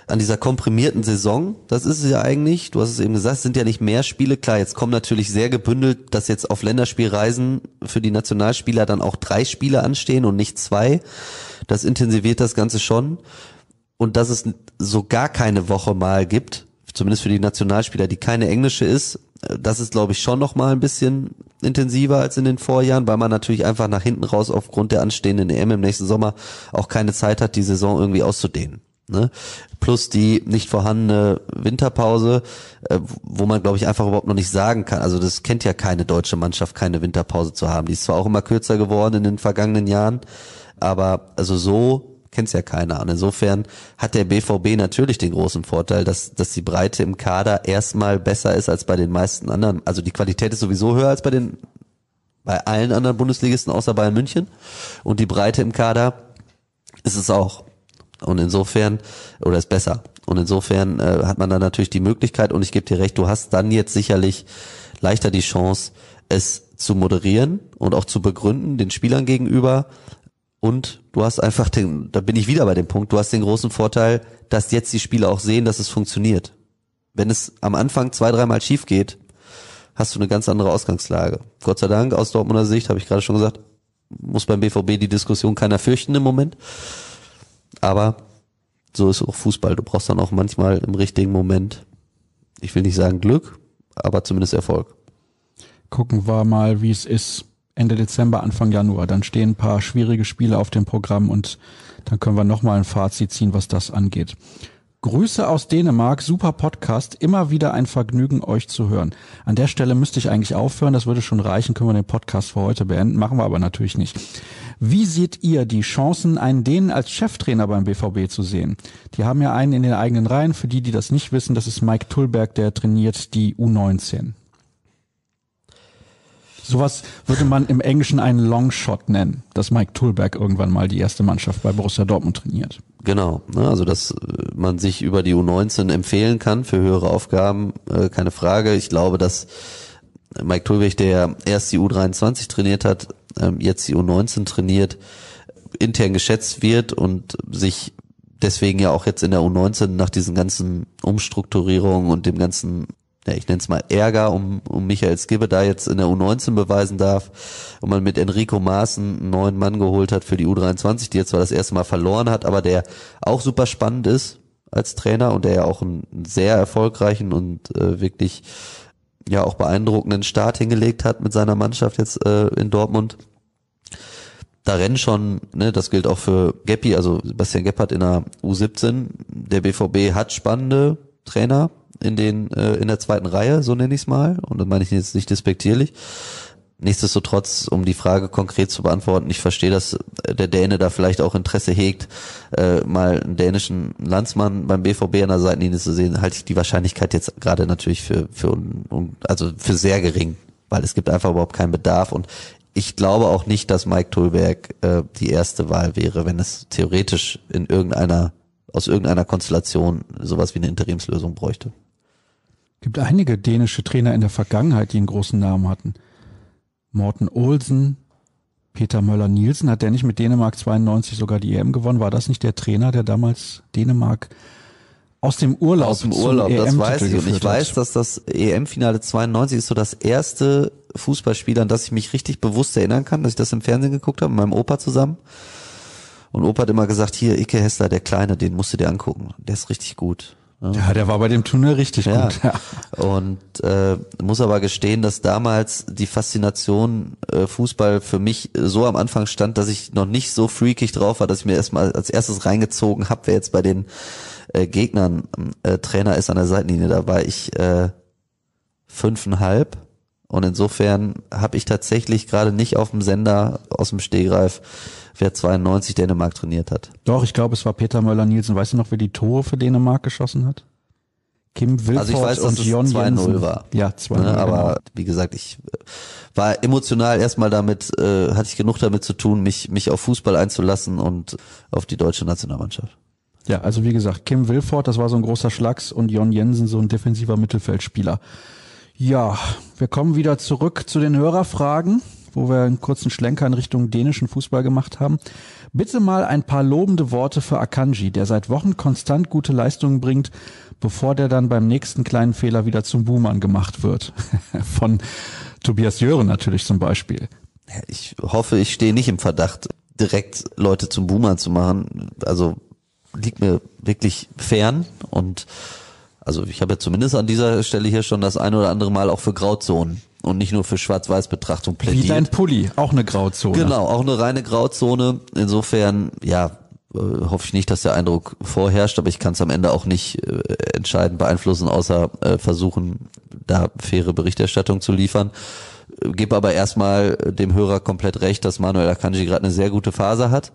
an dieser komprimierten Saison, das ist es ja eigentlich, du hast es eben gesagt, es sind ja nicht mehr Spiele, klar, jetzt kommen natürlich sehr gebündelt, dass jetzt auf Länderspielreisen für die Nationalspieler dann auch drei Spiele anstehen und nicht zwei. Das intensiviert das Ganze schon. Und dass es so gar keine Woche mal gibt, zumindest für die Nationalspieler, die keine englische ist, äh, das ist, glaube ich, schon noch mal ein bisschen intensiver als in den Vorjahren, weil man natürlich einfach nach hinten raus aufgrund der anstehenden EM im nächsten Sommer auch keine Zeit hat, die Saison irgendwie auszudehnen. Ne? Plus die nicht vorhandene Winterpause, äh, wo man, glaube ich, einfach überhaupt noch nicht sagen kann. Also das kennt ja keine deutsche Mannschaft, keine Winterpause zu haben. Die ist zwar auch immer kürzer geworden in den vergangenen Jahren, aber also so kennt's ja keiner. Und insofern hat der BVB natürlich den großen Vorteil, dass, dass die Breite im Kader erstmal besser ist als bei den meisten anderen. Also die Qualität ist sowieso höher als bei den bei allen anderen Bundesligisten außer Bayern München. Und die Breite im Kader ist es auch. Und insofern, oder ist besser. Und insofern äh, hat man dann natürlich die Möglichkeit, und ich gebe dir recht, du hast dann jetzt sicherlich leichter die Chance, es zu moderieren und auch zu begründen, den Spielern gegenüber. Und du hast einfach den, da bin ich wieder bei dem Punkt, du hast den großen Vorteil, dass jetzt die Spieler auch sehen, dass es funktioniert. Wenn es am Anfang zwei, dreimal schief geht, hast du eine ganz andere Ausgangslage. Gott sei Dank, aus Dortmunder Sicht, habe ich gerade schon gesagt, muss beim BVB die Diskussion keiner fürchten im Moment. Aber so ist auch Fußball. Du brauchst dann auch manchmal im richtigen Moment, ich will nicht sagen Glück, aber zumindest Erfolg. Gucken wir mal, wie es ist Ende Dezember, Anfang Januar. Dann stehen ein paar schwierige Spiele auf dem Programm und dann können wir nochmal ein Fazit ziehen, was das angeht. Grüße aus Dänemark, super Podcast, immer wieder ein Vergnügen, euch zu hören. An der Stelle müsste ich eigentlich aufhören, das würde schon reichen, können wir den Podcast für heute beenden, machen wir aber natürlich nicht. Wie seht ihr die Chancen, einen Dänen als Cheftrainer beim BVB zu sehen? Die haben ja einen in den eigenen Reihen, für die, die das nicht wissen, das ist Mike Tullberg, der trainiert die U19. Sowas würde man im Englischen einen Longshot nennen, dass Mike Tullberg irgendwann mal die erste Mannschaft bei Borussia Dortmund trainiert. Genau, ne, also dass äh, man sich über die U19 empfehlen kann für höhere Aufgaben, äh, keine Frage. Ich glaube, dass Mike Tulwig, der erst die U23 trainiert hat, ähm, jetzt die U19 trainiert, intern geschätzt wird und sich deswegen ja auch jetzt in der U19 nach diesen ganzen Umstrukturierungen und dem ganzen ja, ich nenne es mal Ärger um, um Michael Skibbe da jetzt in der U19 beweisen darf und man mit Enrico Maaßen einen neuen Mann geholt hat für die U23, die jetzt zwar das erste Mal verloren hat, aber der auch super spannend ist als Trainer und der ja auch einen sehr erfolgreichen und äh, wirklich ja auch beeindruckenden Start hingelegt hat mit seiner Mannschaft jetzt äh, in Dortmund. Da rennen schon, ne, das gilt auch für Geppi, also Sebastian Gebhardt in der U17. Der BVB hat spannende Trainer in den äh, in der zweiten Reihe, so nenne ich es mal, und das meine ich jetzt nicht despektierlich. Nichtsdestotrotz, um die Frage konkret zu beantworten, ich verstehe, dass äh, der Däne da vielleicht auch Interesse hegt, äh, mal einen dänischen Landsmann beim BVB an der Seitenlinie zu sehen, halte ich die Wahrscheinlichkeit jetzt gerade natürlich für, für un, un, also für sehr gering, weil es gibt einfach überhaupt keinen Bedarf und ich glaube auch nicht, dass Mike Tulberg äh, die erste Wahl wäre, wenn es theoretisch in irgendeiner, aus irgendeiner Konstellation sowas wie eine Interimslösung bräuchte. Gibt einige dänische Trainer in der Vergangenheit, die einen großen Namen hatten. Morten Olsen, Peter Möller-Nielsen, hat der nicht mit Dänemark 92 sogar die EM gewonnen? War das nicht der Trainer, der damals Dänemark aus dem Urlaub aus dem Urlaub, das weiß ich. Und ich weiß, dass das EM-Finale 92 ist so das erste Fußballspiel, an das ich mich richtig bewusst erinnern kann, dass ich das im Fernsehen geguckt habe, mit meinem Opa zusammen. Und Opa hat immer gesagt, hier, Ike Hessler, der Kleine, den musst du dir angucken. Der ist richtig gut. Ja, der war bei dem Turnier richtig ja. gut. Ja. Und äh, muss aber gestehen, dass damals die Faszination äh, Fußball für mich so am Anfang stand, dass ich noch nicht so freakig drauf war, dass ich mir erstmal als erstes reingezogen habe, wer jetzt bei den äh, Gegnern äh, Trainer ist an der Seitenlinie. Da war ich äh, fünfeinhalb. Und insofern habe ich tatsächlich gerade nicht auf dem Sender aus dem Stehgreif wer 92 Dänemark trainiert hat. Doch, ich glaube, es war Peter Möller-Nielsen. Weißt du noch, wer die Tore für Dänemark geschossen hat? Kim Wilford also ich weiß, und dass Jon es 2-0 Jensen. war. Ja, 2-0. Ne, aber genau. wie gesagt, ich äh, war emotional erstmal damit, äh, hatte ich genug damit zu tun, mich, mich auf Fußball einzulassen und auf die deutsche Nationalmannschaft. Ja, also wie gesagt, Kim Wilford, das war so ein großer Schlags und Jon Jensen, so ein defensiver Mittelfeldspieler. Ja, wir kommen wieder zurück zu den Hörerfragen, wo wir einen kurzen Schlenker in Richtung dänischen Fußball gemacht haben. Bitte mal ein paar lobende Worte für Akanji, der seit Wochen konstant gute Leistungen bringt, bevor der dann beim nächsten kleinen Fehler wieder zum Buhmann gemacht wird. Von Tobias Jören natürlich zum Beispiel. Ich hoffe, ich stehe nicht im Verdacht, direkt Leute zum Boomer zu machen. Also liegt mir wirklich fern und also ich habe ja zumindest an dieser Stelle hier schon das ein oder andere Mal auch für Grauzonen und nicht nur für Schwarz-Weiß-Betrachtung Wie dein plädiert. Pulli, auch eine Grauzone. Genau, auch eine reine Grauzone. Insofern, ja, äh, hoffe ich nicht, dass der Eindruck vorherrscht, aber ich kann es am Ende auch nicht äh, entscheidend beeinflussen, außer äh, versuchen, da faire Berichterstattung zu liefern. Äh, Gebe aber erstmal dem Hörer komplett recht, dass Manuel Akanji gerade eine sehr gute Phase hat.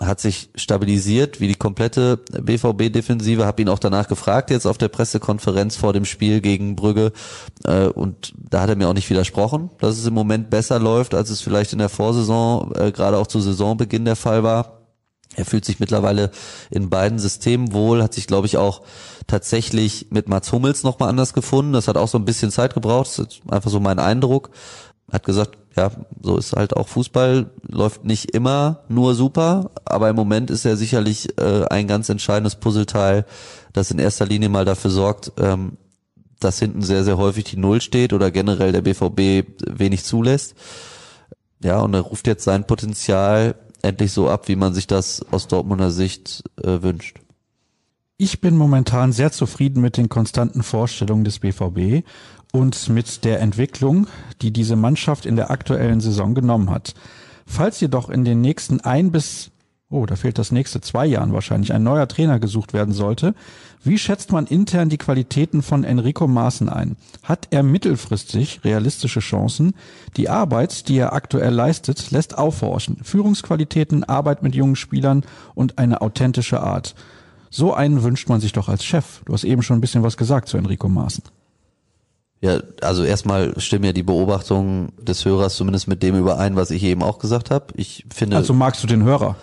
Hat sich stabilisiert, wie die komplette BVB-Defensive. Habe ihn auch danach gefragt, jetzt auf der Pressekonferenz vor dem Spiel gegen Brügge. Äh, und da hat er mir auch nicht widersprochen, dass es im Moment besser läuft, als es vielleicht in der Vorsaison, äh, gerade auch zu Saisonbeginn der Fall war. Er fühlt sich mittlerweile in beiden Systemen wohl, hat sich, glaube ich, auch tatsächlich mit Mats Hummels nochmal anders gefunden. Das hat auch so ein bisschen Zeit gebraucht, das ist einfach so mein Eindruck. Hat gesagt, ja, so ist halt auch Fußball, läuft nicht immer nur super, aber im Moment ist er sicherlich äh, ein ganz entscheidendes Puzzleteil, das in erster Linie mal dafür sorgt, ähm, dass hinten sehr, sehr häufig die Null steht oder generell der BVB wenig zulässt. Ja, und er ruft jetzt sein Potenzial endlich so ab, wie man sich das aus Dortmunder Sicht äh, wünscht. Ich bin momentan sehr zufrieden mit den konstanten Vorstellungen des BVB und mit der Entwicklung, die diese Mannschaft in der aktuellen Saison genommen hat. Falls jedoch in den nächsten ein bis, oh, da fehlt das nächste zwei Jahren wahrscheinlich, ein neuer Trainer gesucht werden sollte, wie schätzt man intern die Qualitäten von Enrico Maaßen ein? Hat er mittelfristig realistische Chancen? Die Arbeit, die er aktuell leistet, lässt aufhorchen. Führungsqualitäten, Arbeit mit jungen Spielern und eine authentische Art. So einen wünscht man sich doch als Chef. Du hast eben schon ein bisschen was gesagt zu Enrico Maaßen. Ja, also erstmal stimmen ja die Beobachtungen des Hörers zumindest mit dem überein, was ich eben auch gesagt habe. Ich finde, Also magst du den Hörer?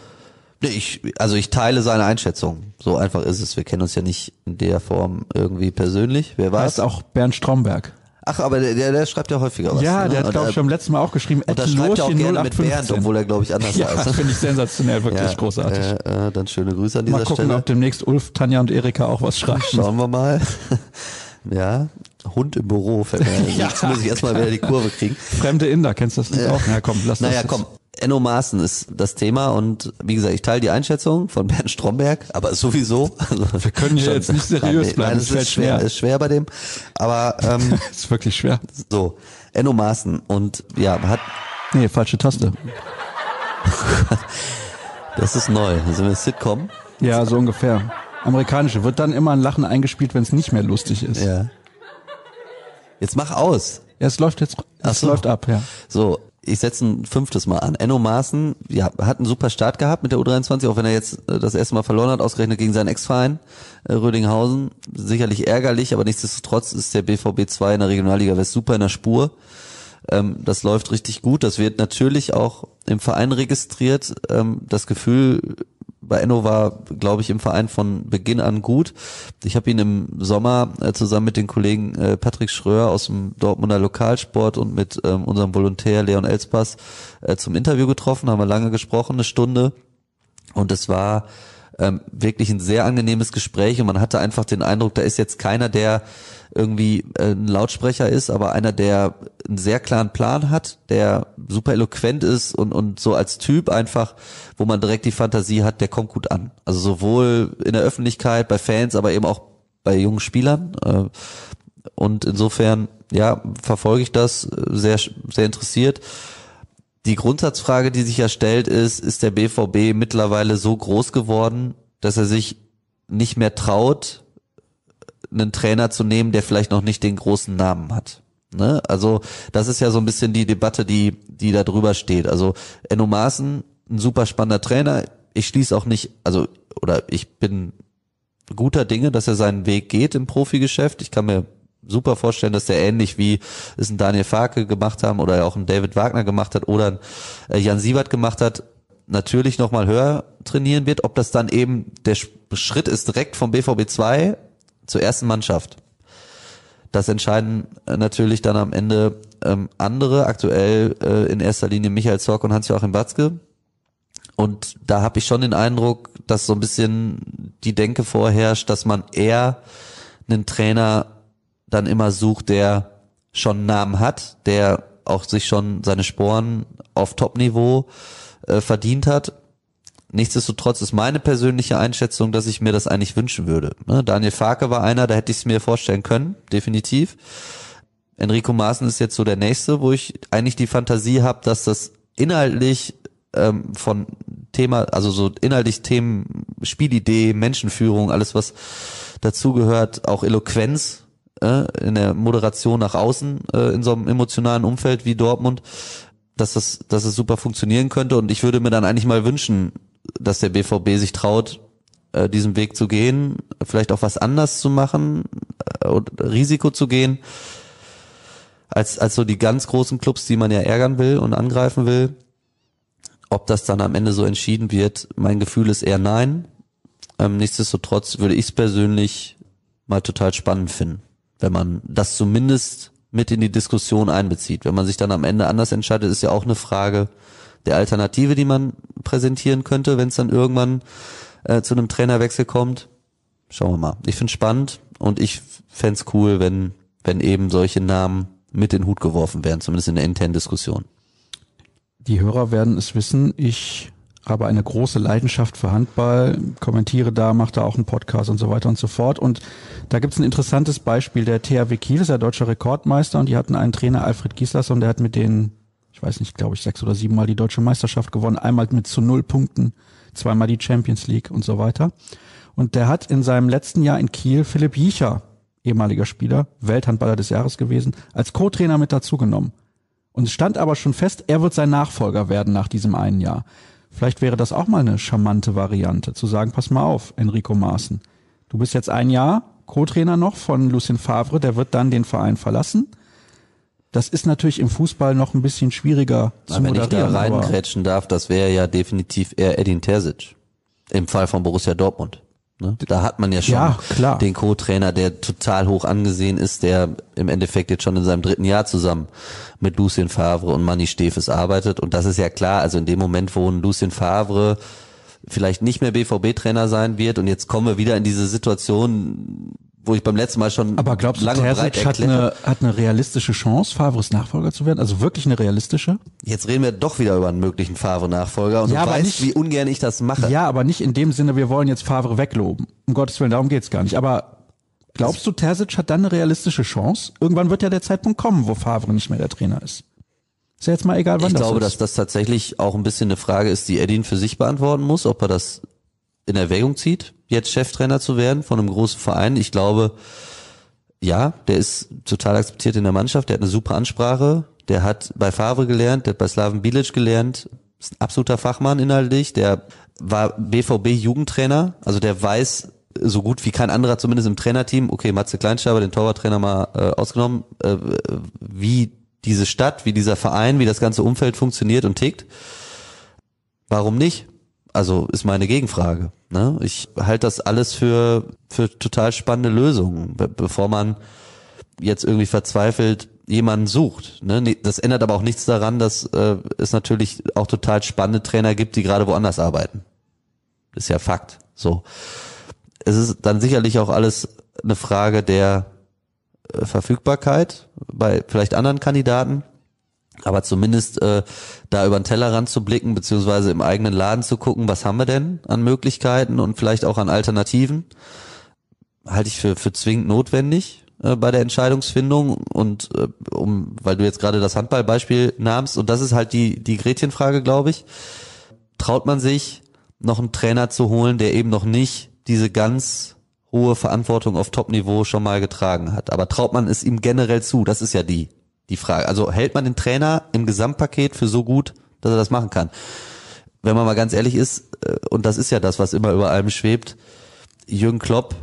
Nee, ich, also ich teile seine Einschätzung. So einfach ist es. Wir kennen uns ja nicht in der Form irgendwie persönlich. Wer war Heißt auch Bernd Stromberg. Ach, aber der, der, der schreibt ja häufiger was. Ja, ne? der hat, glaube äh, ich, beim letzten Mal auch geschrieben, Und da schreibt er auch gerne mit Bernd, 0815. obwohl er, glaube ich, anders Ja, heißt. finde ich sensationell, wirklich großartig. Äh, äh, dann schöne Grüße an dieser Mal gucken, Stelle. ob demnächst Ulf, Tanja und Erika auch was schreiben. Schauen wir mal. ja. Hund im Büro. Fällt mir ein. Jetzt muss ich erstmal wieder die Kurve kriegen. Fremde Inder, kennst du das nicht auch? Ja, komm, lass Naja, das. komm. Enno Maaßen ist das Thema und wie gesagt, ich teile die Einschätzung von Bernd Stromberg, aber sowieso. Also Wir können hier jetzt nicht seriös bleiben, Nein, es ist schwer, schwer. ist schwer bei dem. Aber ähm, ist wirklich schwer. so, Enno Maaßen und ja, hat Nee, falsche Taste. das ist neu. Das ist eine Sitcom. Ja, so ungefähr. Amerikanische. Wird dann immer ein Lachen eingespielt, wenn es nicht mehr lustig ist. Ja, Ja. Jetzt mach aus. es läuft jetzt, es so. läuft ab, ja. So, ich setze ein fünftes Mal an. Enno Maaßen ja, hat einen super Start gehabt mit der U23, auch wenn er jetzt äh, das erste Mal verloren hat, ausgerechnet gegen seinen Ex-Verein äh, Rödinghausen. Sicherlich ärgerlich, aber nichtsdestotrotz ist der BVB 2 in der Regionalliga West super in der Spur. Ähm, das läuft richtig gut. Das wird natürlich auch im Verein registriert. Ähm, das Gefühl bei Enno war, glaube ich, im Verein von Beginn an gut. Ich habe ihn im Sommer äh, zusammen mit den Kollegen äh, Patrick Schröer aus dem Dortmunder Lokalsport und mit ähm, unserem Volontär Leon Elspass äh, zum Interview getroffen, haben wir lange gesprochen, eine Stunde. Und es war ähm, wirklich ein sehr angenehmes Gespräch und man hatte einfach den Eindruck, da ist jetzt keiner, der irgendwie äh, ein Lautsprecher ist, aber einer, der einen sehr klaren Plan hat, der super eloquent ist und, und so als Typ einfach, wo man direkt die Fantasie hat, der kommt gut an. Also sowohl in der Öffentlichkeit, bei Fans, aber eben auch bei jungen Spielern. Äh, und insofern, ja, verfolge ich das äh, sehr, sehr interessiert. Die Grundsatzfrage, die sich ja stellt, ist, ist der BVB mittlerweile so groß geworden, dass er sich nicht mehr traut, einen Trainer zu nehmen, der vielleicht noch nicht den großen Namen hat. Ne? Also das ist ja so ein bisschen die Debatte, die, die da drüber steht. Also Enno Maaßen, ein super spannender Trainer. Ich schließe auch nicht, also oder ich bin guter Dinge, dass er seinen Weg geht im Profigeschäft. Ich kann mir super vorstellen, dass der ähnlich wie es ein Daniel Farke gemacht haben oder auch ein David Wagner gemacht hat oder ein äh, Jan Siebert gemacht hat, natürlich nochmal höher trainieren wird. Ob das dann eben der Sch- Schritt ist direkt vom BVB 2 zur ersten Mannschaft. Das entscheiden äh, natürlich dann am Ende ähm, andere, aktuell äh, in erster Linie Michael Zorc und Hans-Joachim Watzke. Und da habe ich schon den Eindruck, dass so ein bisschen die Denke vorherrscht, dass man eher einen Trainer dann immer sucht, der schon einen Namen hat, der auch sich schon seine Sporen auf Top-Niveau äh, verdient hat. Nichtsdestotrotz ist meine persönliche Einschätzung, dass ich mir das eigentlich wünschen würde. Ne? Daniel Farke war einer, da hätte ich es mir vorstellen können, definitiv. Enrico Maaßen ist jetzt so der nächste, wo ich eigentlich die Fantasie habe, dass das inhaltlich ähm, von Thema, also so inhaltlich Themen, Spielidee, Menschenführung, alles was dazugehört, auch Eloquenz äh, in der Moderation nach außen äh, in so einem emotionalen Umfeld wie Dortmund, dass das, dass es super funktionieren könnte. Und ich würde mir dann eigentlich mal wünschen, dass der BVB sich traut, äh, diesen Weg zu gehen, vielleicht auch was anders zu machen äh, und Risiko zu gehen, als, als so die ganz großen Clubs, die man ja ärgern will und angreifen will. Ob das dann am Ende so entschieden wird, mein Gefühl ist eher nein. Ähm, nichtsdestotrotz würde ich es persönlich mal total spannend finden, wenn man das zumindest mit in die Diskussion einbezieht. Wenn man sich dann am Ende anders entscheidet, ist ja auch eine Frage der Alternative, die man präsentieren könnte, wenn es dann irgendwann äh, zu einem Trainerwechsel kommt. Schauen wir mal. Ich finde spannend und ich fänd's cool, wenn, wenn eben solche Namen mit in den Hut geworfen werden, zumindest in der internen Diskussion. Die Hörer werden es wissen. Ich habe eine große Leidenschaft für Handball, kommentiere da, mache da auch einen Podcast und so weiter und so fort. Und da gibt es ein interessantes Beispiel. Der THW Kiel ist ja deutscher Rekordmeister und die hatten einen Trainer, Alfred Gislason, der hat mit denen, ich weiß nicht, glaube ich, sechs oder sieben Mal die deutsche Meisterschaft gewonnen. Einmal mit zu null Punkten, zweimal die Champions League und so weiter. Und der hat in seinem letzten Jahr in Kiel Philipp Jiecher, ehemaliger Spieler, Welthandballer des Jahres gewesen, als Co-Trainer mit dazugenommen. Und es stand aber schon fest, er wird sein Nachfolger werden nach diesem einen Jahr. Vielleicht wäre das auch mal eine charmante Variante, zu sagen, pass mal auf, Enrico Maaßen. Du bist jetzt ein Jahr Co-Trainer noch von Lucien Favre, der wird dann den Verein verlassen. Das ist natürlich im Fußball noch ein bisschen schwieriger zu Aber wenn ich da moderieren. reinkrätschen darf, das wäre ja definitiv eher Edin Terzic. Im Fall von Borussia Dortmund. Ne? Da hat man ja schon Ja, klar. den Co-Trainer, der total hoch angesehen ist, der im Endeffekt jetzt schon in seinem dritten Jahr zusammen mit Lucien Favre und Manny Stefes arbeitet. Und das ist ja klar, also in dem Moment, wo ein Lucien Favre vielleicht nicht mehr BVB-Trainer sein wird und jetzt kommen wir wieder in diese Situation, wo ich beim letzten Mal schon Aber glaubst du, und breit Terzic hat eine, hat eine realistische Chance, Favres Nachfolger zu werden? Also wirklich eine realistische? Jetzt reden wir doch wieder über einen möglichen Favre-Nachfolger und Ja, du aber weißt, nicht- wie ungern ich das mache. Ja, aber nicht in dem Sinne, wir wollen jetzt Favre wegloben. Um Gottes Willen, darum geht's gar nicht. Aber glaubst du, Terzic hat dann eine realistische Chance? Irgendwann wird ja der Zeitpunkt kommen, wo Favre nicht mehr der Trainer ist. Ist ja jetzt mal egal, wann Ich das glaube, ist. dass das tatsächlich auch ein bisschen eine Frage ist, die Edin für sich beantworten muss, ob er das in Erwägung zieht, jetzt Cheftrainer zu werden von einem großen Verein. Ich glaube, ja, der ist total akzeptiert in der Mannschaft, der hat eine super Ansprache, der hat bei Favre gelernt, der hat bei Slaven Bilic gelernt, ist ein absoluter Fachmann inhaltlich, der war BVB Jugendtrainer, also der weiß so gut wie kein anderer, zumindest im Trainerteam, okay, Matze Kleinstaber, den Torwarttrainer mal äh, ausgenommen, äh, wie diese Stadt, wie dieser Verein, wie das ganze Umfeld funktioniert und tickt. Warum nicht? Also ist meine Gegenfrage. Ne? Ich halte das alles für, für total spannende Lösungen, be bevor man jetzt irgendwie verzweifelt jemanden sucht. Ne? Das ändert aber auch nichts daran, dass äh, es natürlich auch total spannende Trainer gibt, die gerade woanders arbeiten. Ist ja Fakt. So. Es ist dann sicherlich auch alles eine Frage der äh, Verfügbarkeit bei vielleicht anderen Kandidaten. Aber zumindest äh, da über den Tellerrand zu blicken, beziehungsweise im eigenen Laden zu gucken, was haben wir denn an Möglichkeiten und vielleicht auch an Alternativen, halte ich für, für zwingend notwendig äh, bei der Entscheidungsfindung. Und äh, um, weil du jetzt gerade das Handballbeispiel nahmst, und das ist halt die, die Gretchenfrage, glaube ich, traut man sich, noch einen Trainer zu holen, der eben noch nicht diese ganz hohe Verantwortung auf Top-Niveau schon mal getragen hat. Aber traut man es ihm generell zu? Das ist ja die, die Frage. Also hält man den Trainer im Gesamtpaket für so gut, dass er das machen kann? Wenn man mal ganz ehrlich ist, äh, und das ist ja das, was immer über allem schwebt, Jürgen Klopp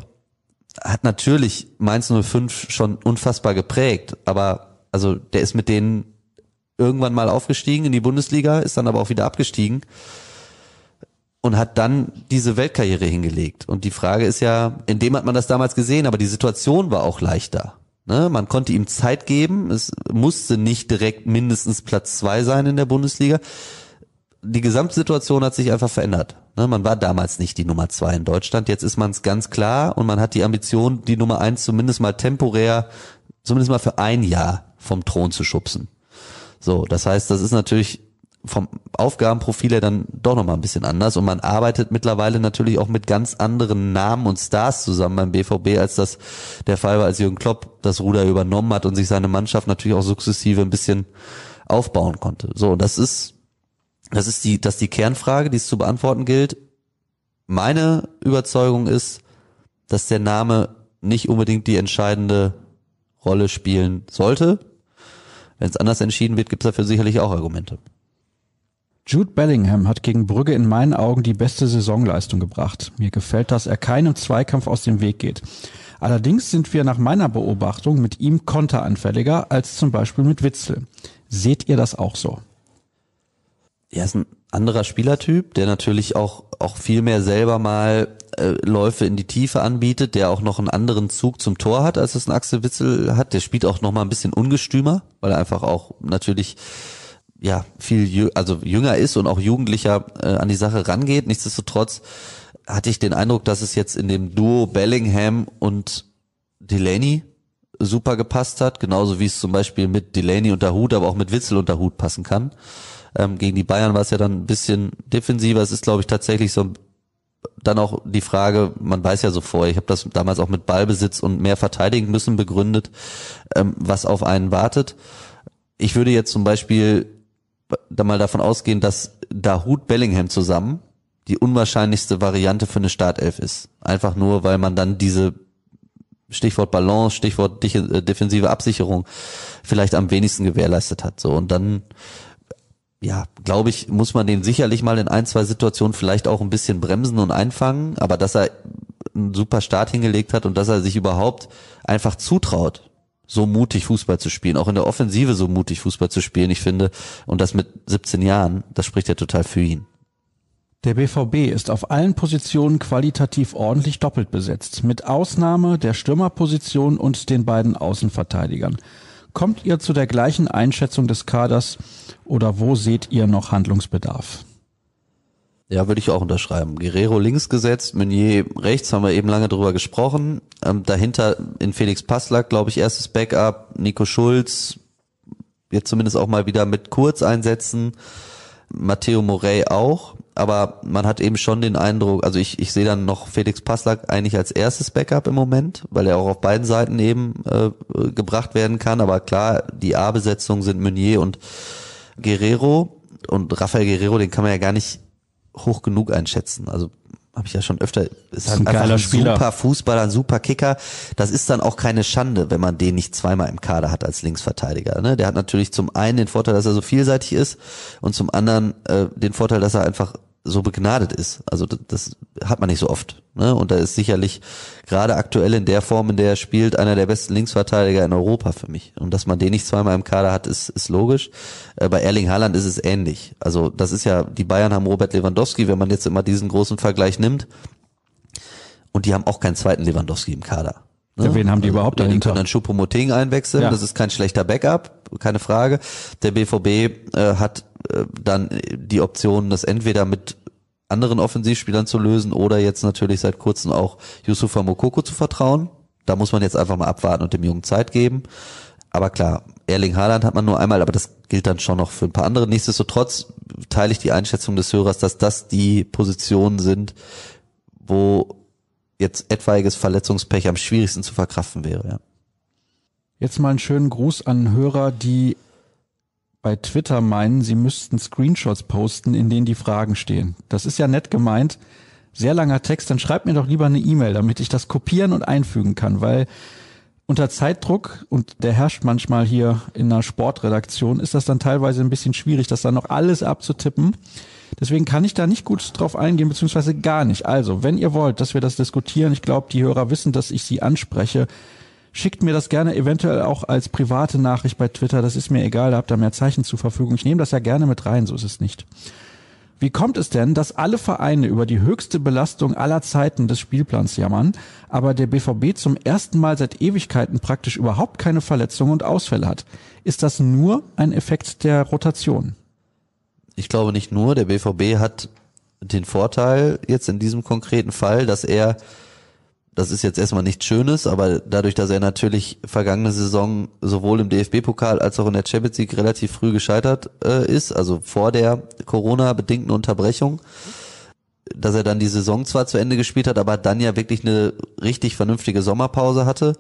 hat natürlich Mainz 05 schon unfassbar geprägt, aber also der ist mit denen irgendwann mal aufgestiegen in die Bundesliga, ist dann aber auch wieder abgestiegen und hat dann diese Weltkarriere hingelegt. Und die Frage ist ja, in dem hat man das damals gesehen, aber die Situation war auch leichter. Ne? Man konnte ihm Zeit geben, es musste nicht direkt mindestens Platz zwei sein in der Bundesliga. Die Gesamtsituation hat sich einfach verändert. Ne? Man war damals nicht die Nummer zwei in Deutschland, jetzt ist man es ganz klar und man hat die Ambition, die Nummer eins zumindest mal temporär, zumindest mal für ein Jahr vom Thron zu schubsen. So, das heißt, das ist natürlich vom Aufgabenprofil her dann doch nochmal ein bisschen anders und man arbeitet mittlerweile natürlich auch mit ganz anderen Namen und Stars zusammen beim BVB, als das der Fall war, als Jürgen Klopp das Ruder übernommen hat und sich seine Mannschaft natürlich auch sukzessive ein bisschen aufbauen konnte. So, das ist, das ist die, das ist die Kernfrage, die es zu beantworten gilt. Meine Überzeugung ist, dass der Name nicht unbedingt die entscheidende Rolle spielen sollte. Wenn es anders entschieden wird, gibt es dafür sicherlich auch Argumente. Jude Bellingham hat gegen Brügge in meinen Augen die beste Saisonleistung gebracht. Mir gefällt, dass er keinem Zweikampf aus dem Weg geht. Allerdings sind wir nach meiner Beobachtung mit ihm konteranfälliger als zum Beispiel mit Witzel. Seht ihr das auch so? Er ist ein anderer Spielertyp, der natürlich auch, auch viel mehr selber mal äh, Läufe in die Tiefe anbietet, der auch noch einen anderen Zug zum Tor hat, als es ein Axel Witzel hat. Der spielt auch noch mal ein bisschen ungestümer, weil er einfach auch natürlich ja viel jü also jünger ist und auch jugendlicher äh, an die Sache rangeht. Nichtsdestotrotz hatte ich den Eindruck, dass es jetzt in dem Duo Bellingham und Delaney super gepasst hat, genauso wie es zum Beispiel mit Delaney unter Hut, aber auch mit Witzel unter Hut passen kann. Ähm, gegen die Bayern war es ja dann ein bisschen defensiver. Es ist, glaube ich, tatsächlich so dann auch die Frage, man weiß ja so vorher, ich habe das damals auch mit Ballbesitz und mehr verteidigen müssen begründet, ähm, was auf einen wartet. Ich würde jetzt zum Beispiel da mal davon ausgehen, dass Dahut Bellingham zusammen die unwahrscheinlichste Variante für eine Startelf ist. Einfach nur, weil man dann diese Stichwort Balance, Stichwort äh, defensive Absicherung vielleicht am wenigsten gewährleistet hat. So und dann ja, glaube ich, muss man den sicherlich mal in ein, zwei Situationen vielleicht auch ein bisschen bremsen und einfangen, aber dass er einen super Start hingelegt hat und dass er sich überhaupt einfach zutraut, so mutig Fußball zu spielen, auch in der Offensive so mutig Fußball zu spielen, ich finde, und das mit 17 Jahren, das spricht ja total für ihn. Der BVB ist auf allen Positionen qualitativ ordentlich doppelt besetzt, mit Ausnahme der Stürmerposition und den beiden Außenverteidigern. Kommt ihr zu der gleichen Einschätzung des Kaders oder wo seht ihr noch Handlungsbedarf? Ja, würde ich auch unterschreiben. Guerrero links gesetzt, Meunier rechts, haben wir eben lange drüber gesprochen. Ähm, dahinter in Felix Passlack, glaube ich, erstes Backup. Nico Schulz, jetzt zumindest auch mal wieder mit Kurz einsetzen. Matteo Morey auch. Aber man hat eben schon den Eindruck, also ich, ich sehe dann noch Felix Passlack eigentlich als erstes Backup im Moment, weil er auch auf beiden Seiten eben äh, gebracht werden kann. Aber klar, die A-Besetzung sind Meunier und Guerrero. Und Rafael Guerrero, den kann man ja gar nicht hoch genug einschätzen. Also habe ich ja schon öfter, ist halt ein einfach geiler ein Spieler. super Fußballer, ein super Kicker. Das ist dann auch keine Schande, wenn man den nicht zweimal im Kader hat als Linksverteidiger. Ne? Der hat natürlich zum einen den Vorteil, dass er so vielseitig ist und zum anderen äh, den Vorteil, dass er einfach so begnadet ist. Also das, das hat man nicht so oft. Ne? Und da ist sicherlich gerade aktuell in der Form, in der er spielt, einer der besten Linksverteidiger in Europa für mich. Und dass man den nicht zweimal im Kader hat, ist, ist logisch. Äh, bei Erling Haaland ist es ähnlich. Also das ist ja, die Bayern haben Robert Lewandowski, wenn man jetzt immer diesen großen Vergleich nimmt. Und die haben auch keinen zweiten Lewandowski im Kader. Ne? Ja, wen haben die überhaupt ja, Die dahinter? können dann Choupo-Moting einwechseln, Ja. das ist kein schlechter Backup, keine Frage. Der BVB äh, hat dann die Option, das entweder mit anderen Offensivspielern zu lösen oder jetzt natürlich seit kurzem auch Yusufa Mokoko zu vertrauen. Da muss man jetzt einfach mal abwarten und dem Jungen Zeit geben. Aber klar, Erling Haaland hat man nur einmal, aber das gilt dann schon noch für ein paar andere. Nichtsdestotrotz teile ich die Einschätzung des Hörers, dass das die Positionen sind, wo jetzt etwaiges Verletzungspech am schwierigsten zu verkraften wäre. Ja. Jetzt mal einen schönen Gruß an Hörer, die bei Twitter meinen, sie müssten Screenshots posten, in denen die Fragen stehen. Das ist ja nett gemeint. Sehr langer Text, dann schreibt mir doch lieber eine E-Mail, damit ich das kopieren und einfügen kann, weil unter Zeitdruck, und der herrscht manchmal hier in einer Sportredaktion, ist das dann teilweise ein bisschen schwierig, das dann noch alles abzutippen. Deswegen kann ich da nicht gut drauf eingehen, beziehungsweise gar nicht. Also, wenn ihr wollt, dass wir das diskutieren, ich glaube, die Hörer wissen, dass ich sie anspreche, schickt mir das gerne eventuell auch als private Nachricht bei Twitter. Das ist mir egal, da habt ihr mehr Zeichen zur Verfügung. Ich nehme das ja gerne mit rein, so ist es nicht. Wie kommt es denn, dass alle Vereine über die höchste Belastung aller Zeiten des Spielplans jammern, aber der BVB zum ersten Mal seit Ewigkeiten praktisch überhaupt keine Verletzungen und Ausfälle hat? Ist das nur ein Effekt der Rotation? Ich glaube nicht nur, der BVB hat den Vorteil jetzt in diesem konkreten Fall, dass er, das ist jetzt erstmal nichts Schönes, aber dadurch, dass er natürlich vergangene Saison sowohl im DFB-Pokal als auch in der Champions League relativ früh gescheitert äh, ist, also vor der Corona-bedingten Unterbrechung, dass er dann die Saison zwar zu Ende gespielt hat, aber dann ja wirklich eine richtig vernünftige Sommerpause hatte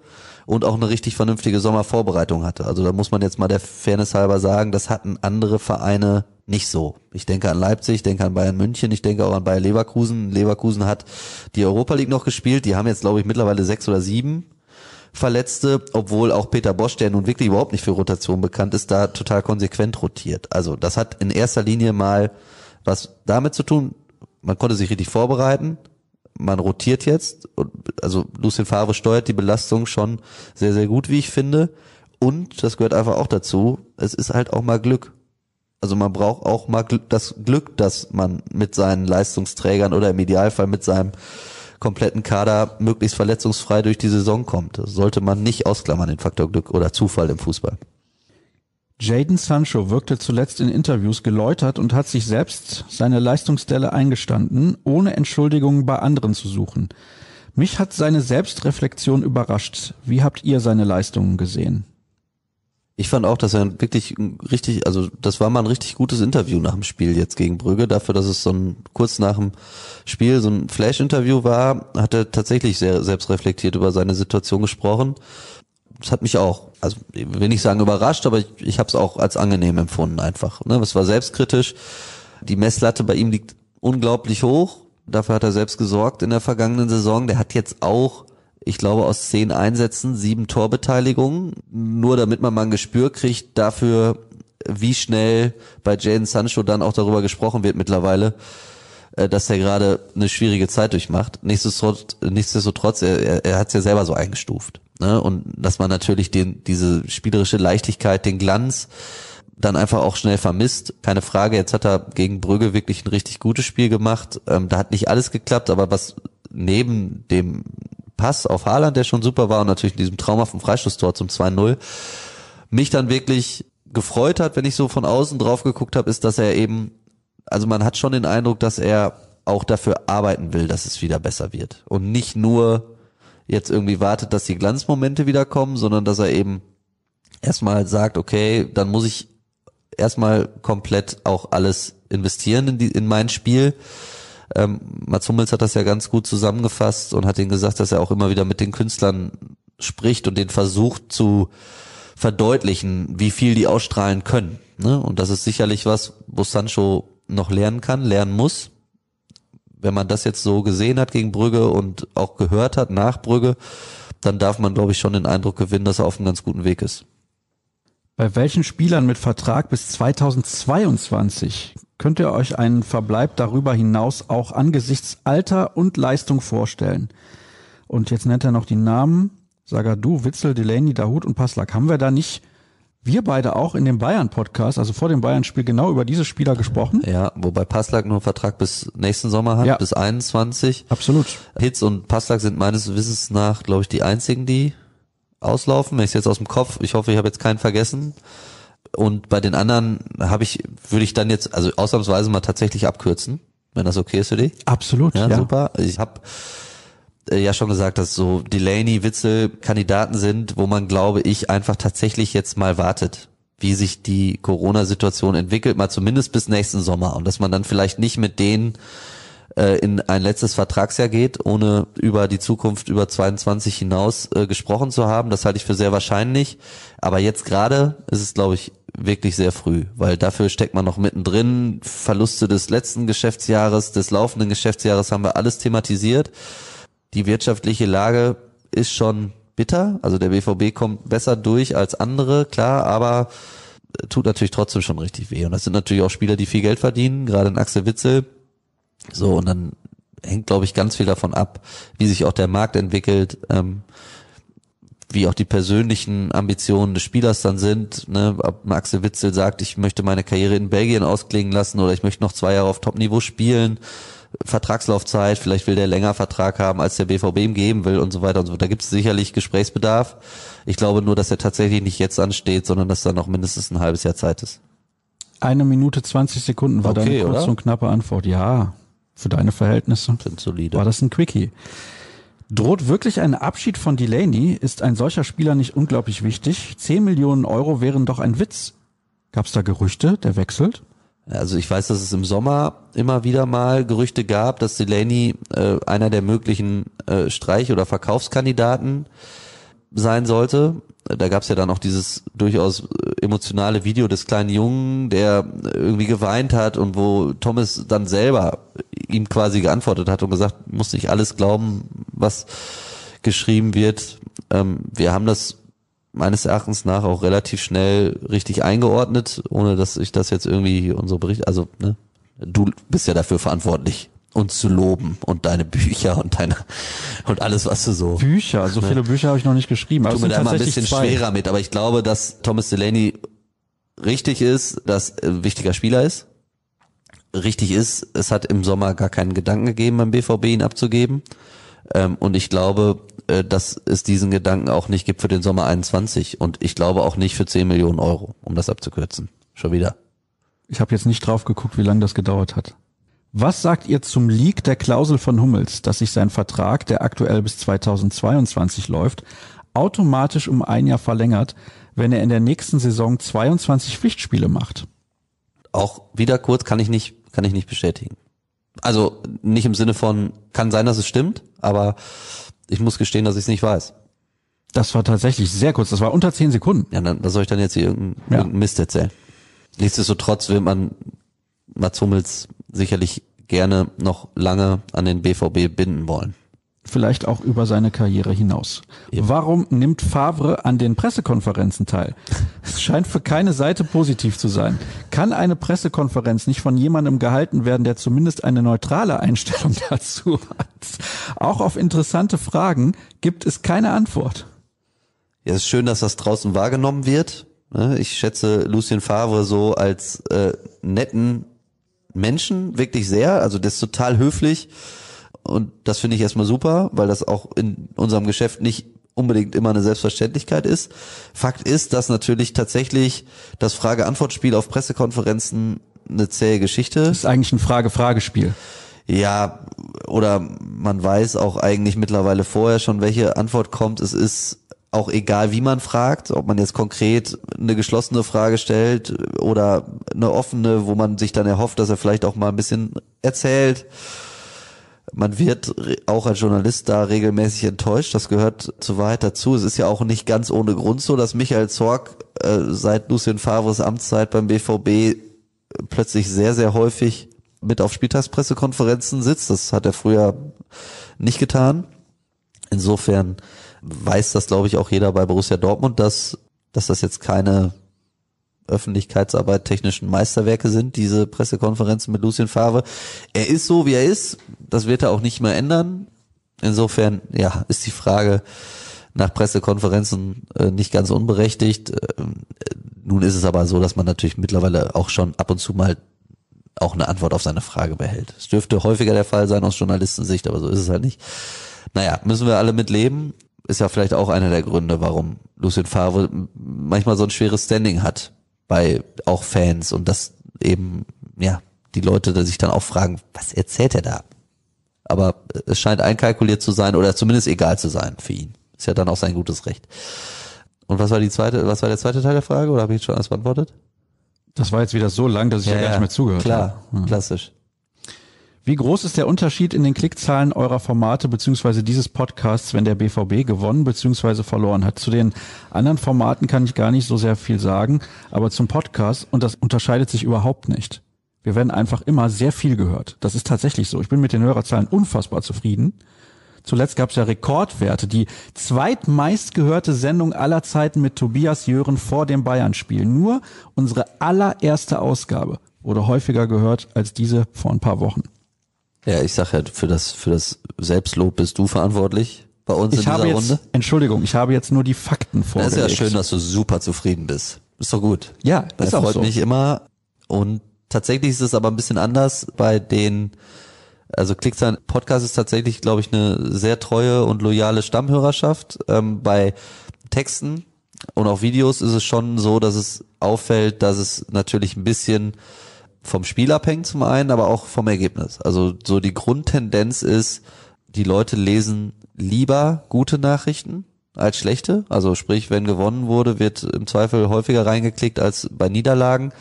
und auch eine richtig vernünftige Sommervorbereitung hatte. Also da muss man jetzt mal der Fairness halber sagen, das hatten andere Vereine nicht so. Ich denke an Leipzig, ich denke an Bayern München, ich denke auch an Bayer Leverkusen. Leverkusen hat die Europa League noch gespielt, die haben jetzt glaube ich mittlerweile sechs oder sieben Verletzte, obwohl auch Peter Bosch, der nun wirklich überhaupt nicht für Rotation bekannt ist, da total konsequent rotiert. Also das hat in erster Linie mal was damit zu tun, man konnte sich richtig vorbereiten, man rotiert jetzt, also Lucien Favre steuert die Belastung schon sehr, sehr gut, wie ich finde. Und das gehört einfach auch dazu, es ist halt auch mal Glück. Also man braucht auch mal das Glück, dass man mit seinen Leistungsträgern oder im Idealfall mit seinem kompletten Kader möglichst verletzungsfrei durch die Saison kommt. Das sollte man nicht ausklammern, den Faktor Glück oder Zufall im Fußball. Jaden Sancho wirkte zuletzt in Interviews geläutert und hat sich selbst seine Leistungsstelle eingestanden, ohne Entschuldigungen bei anderen zu suchen. Mich hat seine Selbstreflexion überrascht. Wie habt ihr seine Leistungen gesehen? Ich fand auch, dass er wirklich richtig, also das war mal ein richtig gutes Interview nach dem Spiel jetzt gegen Brügge. Dafür, dass es so ein kurz nach dem Spiel so ein Flash-Interview war, hat er tatsächlich sehr selbstreflektiert über seine Situation gesprochen. Das hat mich auch, also will nicht sagen überrascht, aber ich, ich habe es auch als angenehm empfunden einfach. Ne? Es war selbstkritisch. Die Messlatte bei ihm liegt unglaublich hoch. Dafür hat er selbst gesorgt in der vergangenen Saison. Der hat jetzt auch ich glaube, aus zehn Einsätzen sieben Torbeteiligungen, nur damit man mal ein Gespür kriegt dafür, wie schnell bei Jaden Sancho dann auch darüber gesprochen wird mittlerweile, äh, dass er gerade eine schwierige Zeit durchmacht. Nichtsdestotrotz, nichtsdestotrotz er, er, hat es ja selber so eingestuft. Ne? Und dass man natürlich den, diese spielerische Leichtigkeit, den Glanz dann einfach auch schnell vermisst. Keine Frage, jetzt hat er gegen Brügge wirklich ein richtig gutes Spiel gemacht. Ähm, da hat nicht alles geklappt, aber was neben dem Pass auf Haaland, der schon super war und natürlich in diesem traumhaften Freistoßtor zum 2-0, mich dann wirklich gefreut hat, wenn ich so von außen drauf geguckt habe, ist, dass er eben also man hat schon den Eindruck, dass er auch dafür arbeiten will, dass es wieder besser wird. Und nicht nur jetzt irgendwie wartet, dass die Glanzmomente wieder kommen, sondern dass er eben erstmal sagt, okay, dann muss ich erstmal komplett auch alles investieren in, die, in mein Spiel. Ähm, Mats Hummels hat das ja ganz gut zusammengefasst und hat ihnen gesagt, dass er auch immer wieder mit den Künstlern spricht und den versucht zu verdeutlichen, wie viel die ausstrahlen können. Ne? Und das ist sicherlich was, wo Sancho noch lernen kann, lernen muss. Wenn man das jetzt so gesehen hat gegen Brügge und auch gehört hat nach Brügge, dann darf man, glaube ich, schon den Eindruck gewinnen, dass er auf einem ganz guten Weg ist. Bei welchen Spielern mit Vertrag bis 2022 könnt ihr euch einen Verbleib darüber hinaus auch angesichts Alter und Leistung vorstellen? Und jetzt nennt er noch die Namen. Sagadu, Witzel, Delaney, Dahut und Paslak. Haben wir da nicht wir beide auch in dem Bayern-Podcast, also vor dem Bayern-Spiel, genau über diese Spieler gesprochen. Ja, wobei Passlack nur einen Vertrag bis nächsten Sommer hat, ja. bis 21. Absolut. Hitz und Passlack sind meines Wissens nach, glaube ich, die einzigen, die auslaufen. Ich jetzt aus dem Kopf, ich hoffe, ich habe jetzt keinen vergessen. Und bei den anderen habe ich, würde ich dann jetzt, also ausnahmsweise mal tatsächlich abkürzen, wenn das okay ist für dich. Absolut. Ja, ja. super. Ich habe äh, ja schon gesagt, dass so Delaney, Witzel Kandidaten sind, wo man, glaube ich, einfach tatsächlich jetzt mal wartet, wie sich die Corona-Situation entwickelt, mal zumindest bis nächsten Sommer und dass man dann vielleicht nicht mit denen äh, in ein letztes Vertragsjahr geht, ohne über die Zukunft über 22 hinaus äh, gesprochen zu haben. Das halte ich für sehr wahrscheinlich. Aber jetzt gerade ist es, glaube ich, wirklich sehr früh, weil dafür steckt man noch mittendrin. Verluste des letzten Geschäftsjahres, des laufenden Geschäftsjahres haben wir alles thematisiert die wirtschaftliche Lage ist schon bitter. Also der BVB kommt besser durch als andere, klar, aber tut natürlich trotzdem schon richtig weh. Und das sind natürlich auch Spieler, die viel Geld verdienen, gerade in Axel Witzel. So, und dann hängt, glaube ich, ganz viel davon ab, wie sich auch der Markt entwickelt, ähm, wie auch die persönlichen Ambitionen des Spielers dann sind. Ne? Ob Axel Witzel sagt, ich möchte meine Karriere in Belgien ausklingen lassen oder ich möchte noch zwei Jahre auf Top-Niveau spielen Vertragslaufzeit, vielleicht will der länger Vertrag haben, als der BVB ihm geben will und so weiter und so fort. Da gibt es sicherlich Gesprächsbedarf. Ich glaube nur, dass er tatsächlich nicht jetzt ansteht, sondern dass da noch mindestens ein halbes Jahr Zeit ist. Eine Minute 20 Sekunden war okay, deine kurze und knappe Antwort. Ja, für deine Verhältnisse Sind solide. war das ein Quickie. Droht wirklich ein Abschied von Delaney? Ist ein solcher Spieler nicht unglaublich wichtig? 10 Millionen Euro wären doch ein Witz. Gab es da Gerüchte, der wechselt? Also ich weiß, dass es im Sommer immer wieder mal Gerüchte gab, dass Delaney äh, einer der möglichen äh, Streich- oder Verkaufskandidaten sein sollte. Da gab es ja dann auch dieses durchaus äh, emotionale Video des kleinen Jungen, der irgendwie geweint hat und wo Thomas dann selber ihm quasi geantwortet hat und gesagt, muss nicht alles glauben, was geschrieben wird. Ähm, wir haben das meines Erachtens nach auch relativ schnell richtig eingeordnet, ohne dass ich das jetzt irgendwie unsere Bericht, also ne, du bist ja dafür verantwortlich, uns zu loben und deine Bücher und deine und alles, was du so. Bücher, so ne? viele Bücher habe ich noch nicht geschrieben. Tu mir da mal ein bisschen zwei. schwerer mit, aber ich glaube, dass Thomas Delaney richtig ist, dass ein wichtiger Spieler ist. Richtig ist, es hat im Sommer gar keinen Gedanken gegeben, beim BVB ihn abzugeben. Ähm, und ich glaube, äh, dass es diesen Gedanken auch nicht gibt für den Sommer 21 und ich glaube auch nicht für 10 Millionen Euro, um das abzukürzen. Schon wieder. Ich habe jetzt nicht drauf geguckt, wie lange das gedauert hat. Was sagt ihr zum Leak der Klausel von Hummels, dass sich sein Vertrag, der aktuell bis 2022 läuft, automatisch um ein Jahr verlängert, wenn er in der nächsten Saison 22 Pflichtspiele macht? Auch wieder kurz kann ich nicht, kann ich nicht bestätigen. Also nicht im Sinne von, kann sein, dass es stimmt, aber ich muss gestehen, dass ich es nicht weiß. Das war tatsächlich sehr kurz, das war unter zehn Sekunden. Ja, dann, was soll ich dann jetzt hier irgendeinen ja. irgendein Mist erzählen? Nichtsdestotrotz will man Mats Hummels sicherlich gerne noch lange an den BVB binden wollen vielleicht auch über seine Karriere hinaus. Eben. Warum nimmt Favre an den Pressekonferenzen teil? Es scheint für keine Seite positiv zu sein. Kann eine Pressekonferenz nicht von jemandem gehalten werden, der zumindest eine neutrale Einstellung dazu hat? Auch auf interessante Fragen gibt es keine Antwort. Ja, es ist schön, dass das draußen wahrgenommen wird. Ne? Ich schätze Lucien Favre so als äh, netten Menschen wirklich sehr. Also der ist total höflich und das finde ich erstmal super, weil das auch in unserem Geschäft nicht unbedingt immer eine Selbstverständlichkeit ist. Fakt ist, dass natürlich tatsächlich das Frage-Antwort-Spiel auf Pressekonferenzen eine zähe Geschichte. Das ist eigentlich ein Frage-Frage-Spiel. Ja, oder man weiß auch eigentlich mittlerweile vorher schon, welche Antwort kommt. Es ist auch egal, wie man fragt, ob man jetzt konkret eine geschlossene Frage stellt oder eine offene, wo man sich dann erhofft, dass er vielleicht auch mal ein bisschen erzählt. Man wird auch als Journalist da regelmäßig enttäuscht. Das gehört zu Wahrheit dazu. Es ist ja auch nicht ganz ohne Grund so, dass Michael Zorg äh, seit Lucien Favres Amtszeit beim BVB plötzlich sehr, sehr häufig mit auf Spieltagspressekonferenzen sitzt. Das hat er früher nicht getan. Insofern weiß das, glaube ich, auch jeder bei Borussia Dortmund, dass, dass das jetzt keine Öffentlichkeitsarbeit technischen Meisterwerke sind, diese Pressekonferenzen mit Lucien Favre. Er ist so, wie er ist. Das wird er auch nicht mehr ändern. Insofern, ja, ist die Frage nach Pressekonferenzen äh, nicht ganz unberechtigt. Äh, nun ist es aber so, dass man natürlich mittlerweile auch schon ab und zu mal auch eine Antwort auf seine Frage behält. Es dürfte häufiger der Fall sein aus Journalistensicht, aber so ist es halt nicht. Naja, müssen wir alle mit leben. Ist ja vielleicht auch einer der Gründe, warum Lucien Favre manchmal so ein schweres Standing hat bei auch Fans und das eben, ja, die Leute sich dann auch fragen, was erzählt er da? Aber es scheint einkalkuliert zu sein oder zumindest egal zu sein für ihn. Ist ja dann auch sein gutes Recht. Und was war die zweite, was war der zweite Teil der Frage oder habe ich schon alles beantwortet? Das war jetzt wieder so lang, dass ich ja, ja gar nicht mehr zugehört klar, habe. Klar, ja. klassisch. Wie groß ist der Unterschied in den Klickzahlen eurer Formate beziehungsweise dieses Podcasts, wenn der BVB gewonnen beziehungsweise verloren hat? Zu den anderen Formaten kann ich gar nicht so sehr viel sagen, aber zum Podcast, und das unterscheidet sich überhaupt nicht. Wir werden einfach immer sehr viel gehört. Das ist tatsächlich so. Ich bin mit den Hörerzahlen unfassbar zufrieden. Zuletzt gab es ja Rekordwerte. Die zweitmeistgehörte Sendung aller Zeiten mit Tobias Jören vor dem Bayern-Spiel. Nur unsere allererste Ausgabe wurde häufiger gehört als diese vor ein paar Wochen. Ja, ich sag ja, für das, für das Selbstlob bist du verantwortlich bei uns ich in dieser habe jetzt, Runde. Entschuldigung, ich habe jetzt nur die Fakten Das ist vorgelegt. ja schön, dass du super zufrieden bist. Ist doch gut. Ja, Das ist auch freut so. mich immer. Und tatsächlich ist es aber ein bisschen anders bei den, also Klickzahlen Podcast ist tatsächlich, glaube ich, eine sehr treue und loyale Stammhörerschaft. Ähm, bei Texten und auch Videos ist es schon so, dass es auffällt, dass es natürlich ein bisschen vom Spiel abhängt zum einen, aber auch vom Ergebnis. Also so die Grundtendenz ist, die Leute lesen lieber gute Nachrichten als schlechte. Also sprich, wenn gewonnen wurde, wird im Zweifel häufiger reingeklickt als bei Niederlagen.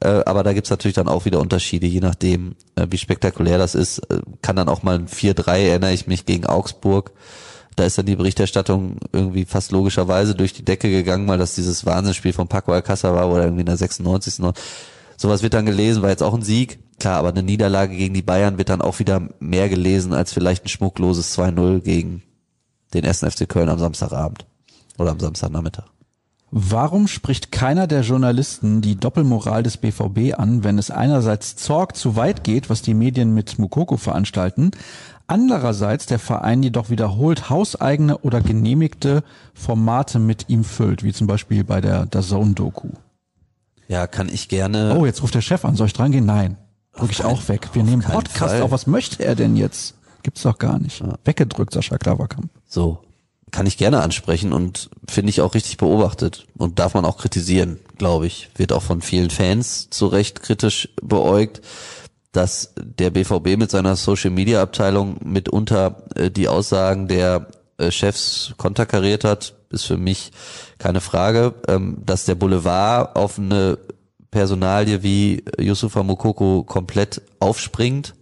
Äh, aber da gibt's natürlich dann auch wieder Unterschiede, je nachdem, äh, wie spektakulär das ist. Äh, kann dann auch mal ein 4-3, erinnere ich mich, gegen Augsburg. Da ist dann die Berichterstattung irgendwie fast logischerweise durch die Decke gegangen, weil das dieses Wahnsinnsspiel von Paco Alcázar war, oder irgendwie in der 96. Sowas wird dann gelesen, war jetzt auch ein Sieg. Klar, aber eine Niederlage gegen die Bayern wird dann auch wieder mehr gelesen als vielleicht ein schmuckloses 2-0 gegen den 1. FC Köln am Samstagabend. Oder am Samstagnachmittag. Warum spricht keiner der Journalisten die Doppelmoral des BVB an, wenn es einerseits Zorg zu weit geht, was die Medien mit Mukoko veranstalten, andererseits der Verein jedoch wiederholt hauseigene oder genehmigte Formate mit ihm füllt, wie zum Beispiel bei der DAZN-Doku? Ja, kann ich gerne. Oh, jetzt ruft der Chef an. Soll ich dran gehen? Nein. Drück ich auch weg. Wir nehmen Podcast Fall. auf. Was möchte er denn jetzt? Gibt's doch gar nicht. Weggedrückt, Sascha Klaverkamp. So. Kann ich gerne ansprechen und finde ich auch richtig beobachtet und darf man auch kritisieren, glaube ich. Wird auch von vielen Fans zu Recht kritisch beäugt, dass der BVB mit seiner Social Media Abteilung mitunter äh, die Aussagen der äh, Chefs konterkariert hat, ist für mich keine Frage. Ähm, dass der Boulevard auf eine Personalie wie Yusufa Mokoko komplett aufspringt,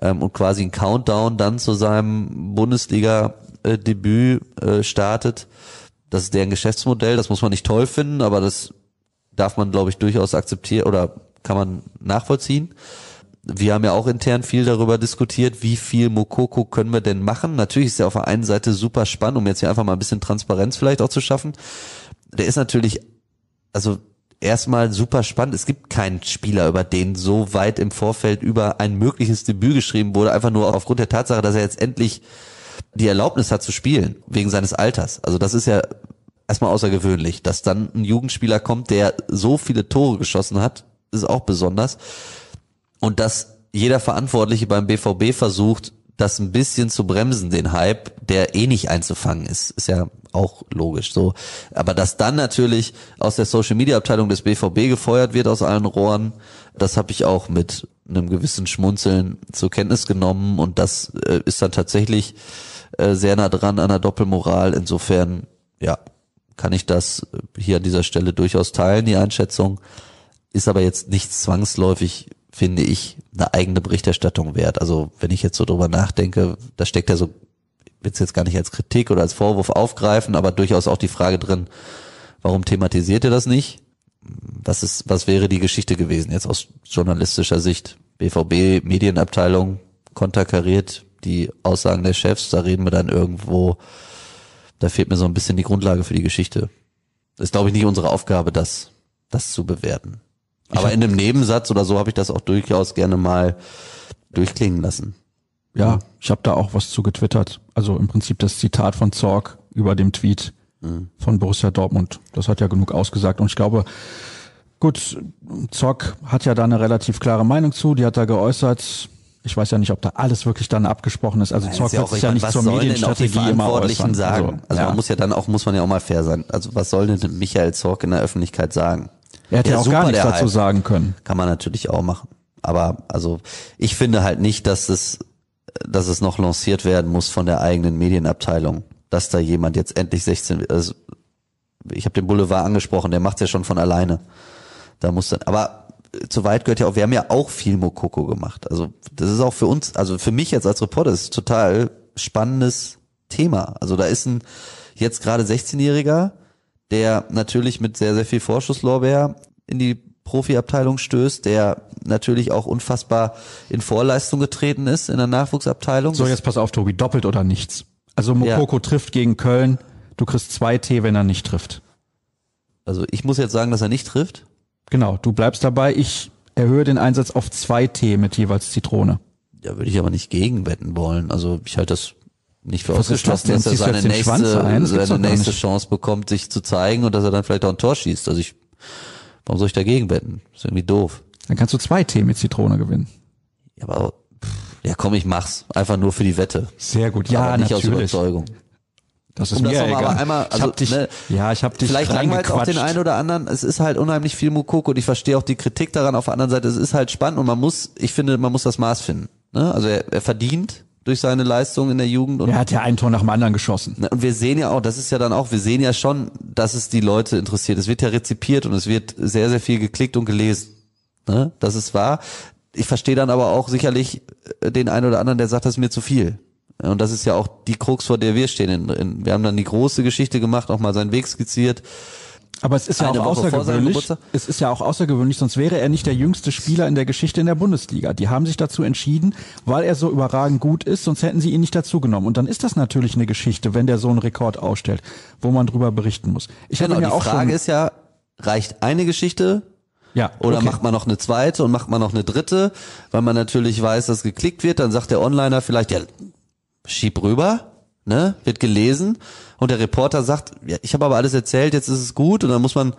ähm, und quasi einen Countdown dann zu seinem Bundesliga-Debüt äh, startet. Das ist deren Geschäftsmodell, das muss man nicht toll finden, aber das darf man, glaube ich, durchaus akzeptieren oder kann man nachvollziehen. Wir haben ja auch intern viel darüber diskutiert, wie viel Mokoko können wir denn machen. Natürlich ist er auf der einen Seite super spannend, um jetzt hier einfach mal ein bisschen Transparenz vielleicht auch zu schaffen. Der ist natürlich, also erstmal super spannend. Es gibt keinen Spieler, über den so weit im Vorfeld über ein mögliches Debüt geschrieben wurde, einfach nur aufgrund der Tatsache, dass er jetzt endlich die Erlaubnis hat zu spielen, wegen seines Alters. Also das ist ja erstmal außergewöhnlich, dass dann ein Jugendspieler kommt, der so viele Tore geschossen hat, ist auch besonders. Und dass jeder Verantwortliche beim BVB versucht, das ein bisschen zu bremsen, den Hype, der eh nicht einzufangen ist. Ist ja auch logisch so. Aber dass dann natürlich aus der Social Media Abteilung des BVB gefeuert wird aus allen Rohren, das habe ich auch mit einem gewissen Schmunzeln zur Kenntnis genommen und das äh, ist dann tatsächlich äh, sehr nah dran an der Doppelmoral. Insofern, ja, kann ich das hier an dieser Stelle durchaus teilen, die Einschätzung. Ist aber jetzt nicht zwangsläufig, finde ich, eine eigene Berichterstattung wert. Also wenn ich jetzt so drüber nachdenke, da steckt ja so, will es jetzt gar nicht als Kritik oder als Vorwurf aufgreifen, aber durchaus auch die Frage drin, warum thematisiert ihr das nicht? Was ist, was wäre die Geschichte gewesen jetzt aus journalistischer Sicht? BVB Medienabteilung konterkariert die Aussagen der Chefs, da reden wir dann irgendwo, da fehlt mir so ein bisschen die Grundlage für die Geschichte. Das ist, glaube ich, nicht unsere Aufgabe, das, das zu bewerten. Aber in einem Nebensatz oder so habe ich das auch durchaus gerne mal durchklingen lassen. Ja, ich habe da auch was zu getwittert. Also im Prinzip das Zitat von Zorg über dem Tweet mhm. von Borussia Dortmund. Das hat ja genug ausgesagt. Und ich glaube, gut, Zorg hat ja da eine relativ klare Meinung zu. Die hat da geäußert. Ich weiß ja nicht, ob da alles wirklich dann abgesprochen ist. Also Zorg wird sich ja nicht zur Medienstrategie immer äußern. sagen? Also, also ja. man muss ja dann auch, muss man ja auch mal fair sein. Also was soll denn Michael Zorg in der Öffentlichkeit sagen? Er hätte ja, auch super, gar nichts dazu Hype. sagen können. Kann man natürlich auch machen. Aber also ich finde halt nicht, dass es, dass es noch lanciert werden muss von der eigenen Medienabteilung, dass da jemand jetzt endlich 16, also ich habe den Boulevard angesprochen, der macht's ja schon von alleine. Da muss dann, aber zu weit gehört ja auch, wir haben ja auch viel Mokoko gemacht. Also das ist auch für uns, also für mich jetzt als Reporter, ist total spannendes Thema. Also da ist ein jetzt gerade 16-Jähriger, der natürlich mit sehr, sehr viel Vorschusslorbeer in die Profiabteilung stößt, der natürlich auch unfassbar in Vorleistung getreten ist in der Nachwuchsabteilung. So, jetzt pass auf, Tobi, doppelt oder nichts. Also Mokoko ja. trifft gegen Köln, du kriegst zwei T, wenn er nicht trifft. Also ich muss jetzt sagen, dass er nicht trifft. Genau, du bleibst dabei. Ich erhöhe den Einsatz auf zwei T mit jeweils Zitrone. Ja, würde ich aber nicht gegenwetten wollen. Also ich halte das nicht für ausgeschlossen, das dass er seine nächste, seine nächste Chance bekommt, sich zu zeigen und dass er dann vielleicht auch ein Tor schießt. Also ich, warum soll ich dagegen wetten? ist irgendwie doof. Dann kannst du zwei T mit Zitrone gewinnen. Ja, aber ja, komm, ich mach's. Einfach nur für die Wette. Sehr gut. Ja, aber nicht natürlich. aus Überzeugung. Das ist um mir das egal. Aber einmal, also, ich hab dich, ne, ja, ich habe dich Vielleicht langweilt auch den einen oder anderen. Es ist halt unheimlich viel Mukoko und ich verstehe auch die Kritik daran. Auf der anderen Seite, es ist halt spannend und man muss, ich finde, man muss das Maß finden. Ne? Also er, er verdient durch seine Leistung in der Jugend. Und er hat ja ein Tor nach dem anderen geschossen. Und wir sehen ja auch, das ist ja dann auch, wir sehen ja schon, dass es die Leute interessiert. Es wird ja rezipiert und es wird sehr, sehr viel geklickt und gelesen. Ne? Das ist wahr. Ich verstehe dann aber auch sicherlich äh, den einen oder anderen, der sagt, das ist mir zu viel. Und das ist ja auch die Krux, vor der wir stehen. Wir haben dann die große Geschichte gemacht, auch mal seinen Weg skizziert. Aber es ist ja auch außergewöhnlich. Es ist ja auch außergewöhnlich, sonst wäre er nicht der jüngste Spieler in der Geschichte in der Bundesliga. Die haben sich dazu entschieden, weil er so überragend gut ist, sonst hätten sie ihn nicht dazu genommen. Und dann ist das natürlich eine Geschichte, wenn der so einen Rekord ausstellt, wo man drüber berichten muss. Ich genau, ja die auch Frage ist ja, reicht eine Geschichte ja, Oder okay. macht man noch eine zweite und macht man noch eine dritte, weil man natürlich weiß, dass geklickt wird, dann sagt der Onliner vielleicht, ja, schieb rüber, ne, wird gelesen und der Reporter sagt, ja, ich habe aber alles erzählt, jetzt ist es gut und dann muss man,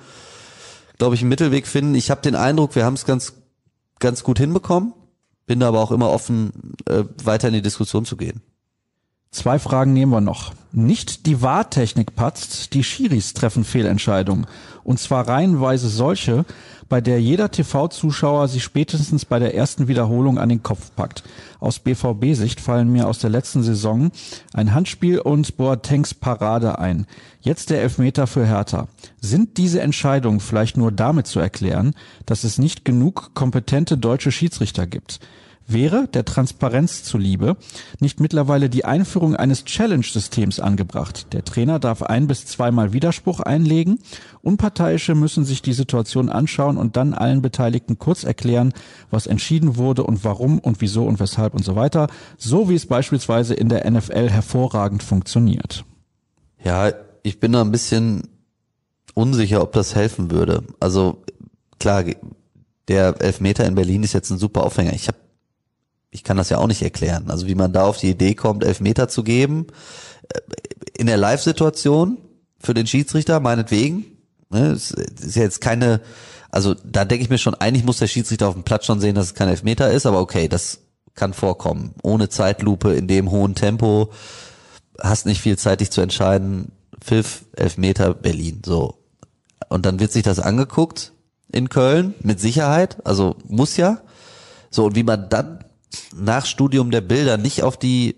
glaube ich, einen Mittelweg finden. Ich habe den Eindruck, wir haben es ganz, ganz gut hinbekommen, bin aber auch immer offen, äh, weiter in die Diskussion zu gehen. Zwei Fragen nehmen wir noch. Nicht die Wahrtechnik patzt, die Schiris treffen Fehlentscheidungen. Und zwar reihenweise solche, bei der jeder TV-Zuschauer sich spätestens bei der ersten Wiederholung an den Kopf packt. Aus BVB-Sicht fallen mir aus der letzten Saison ein Handspiel und Boatengs Parade ein. Jetzt der Elfmeter für Hertha. Sind diese Entscheidungen vielleicht nur damit zu erklären, dass es nicht genug kompetente deutsche Schiedsrichter gibt? Wäre der Transparenz zuliebe nicht mittlerweile die Einführung eines Challenge-Systems angebracht? Der Trainer darf ein bis zweimal Widerspruch einlegen. Unparteiische müssen sich die Situation anschauen und dann allen Beteiligten kurz erklären, was entschieden wurde und warum und wieso und weshalb und so weiter. So wie es beispielsweise in der NFL hervorragend funktioniert. Ja, ich bin da ein bisschen unsicher, ob das helfen würde. Also klar, der Elfmeter in Berlin ist jetzt ein super Aufhänger. Ich habe ich kann das ja auch nicht erklären. Also wie man da auf die Idee kommt, Elfmeter zu geben, äh, in der Live-Situation für den Schiedsrichter, meinetwegen. Ne, ist ja jetzt keine, also da denke ich mir schon, eigentlich muss der Schiedsrichter auf dem Platz schon sehen, dass es kein Elfmeter ist, aber okay, das kann vorkommen. Ohne Zeitlupe in dem hohen Tempo, hast nicht viel Zeit, dich zu entscheiden. Pfiff, Elfmeter, Berlin, so. Und dann wird sich das angeguckt in Köln, mit Sicherheit, also muss ja. So, und wie man dann nach Studium der Bilder nicht auf die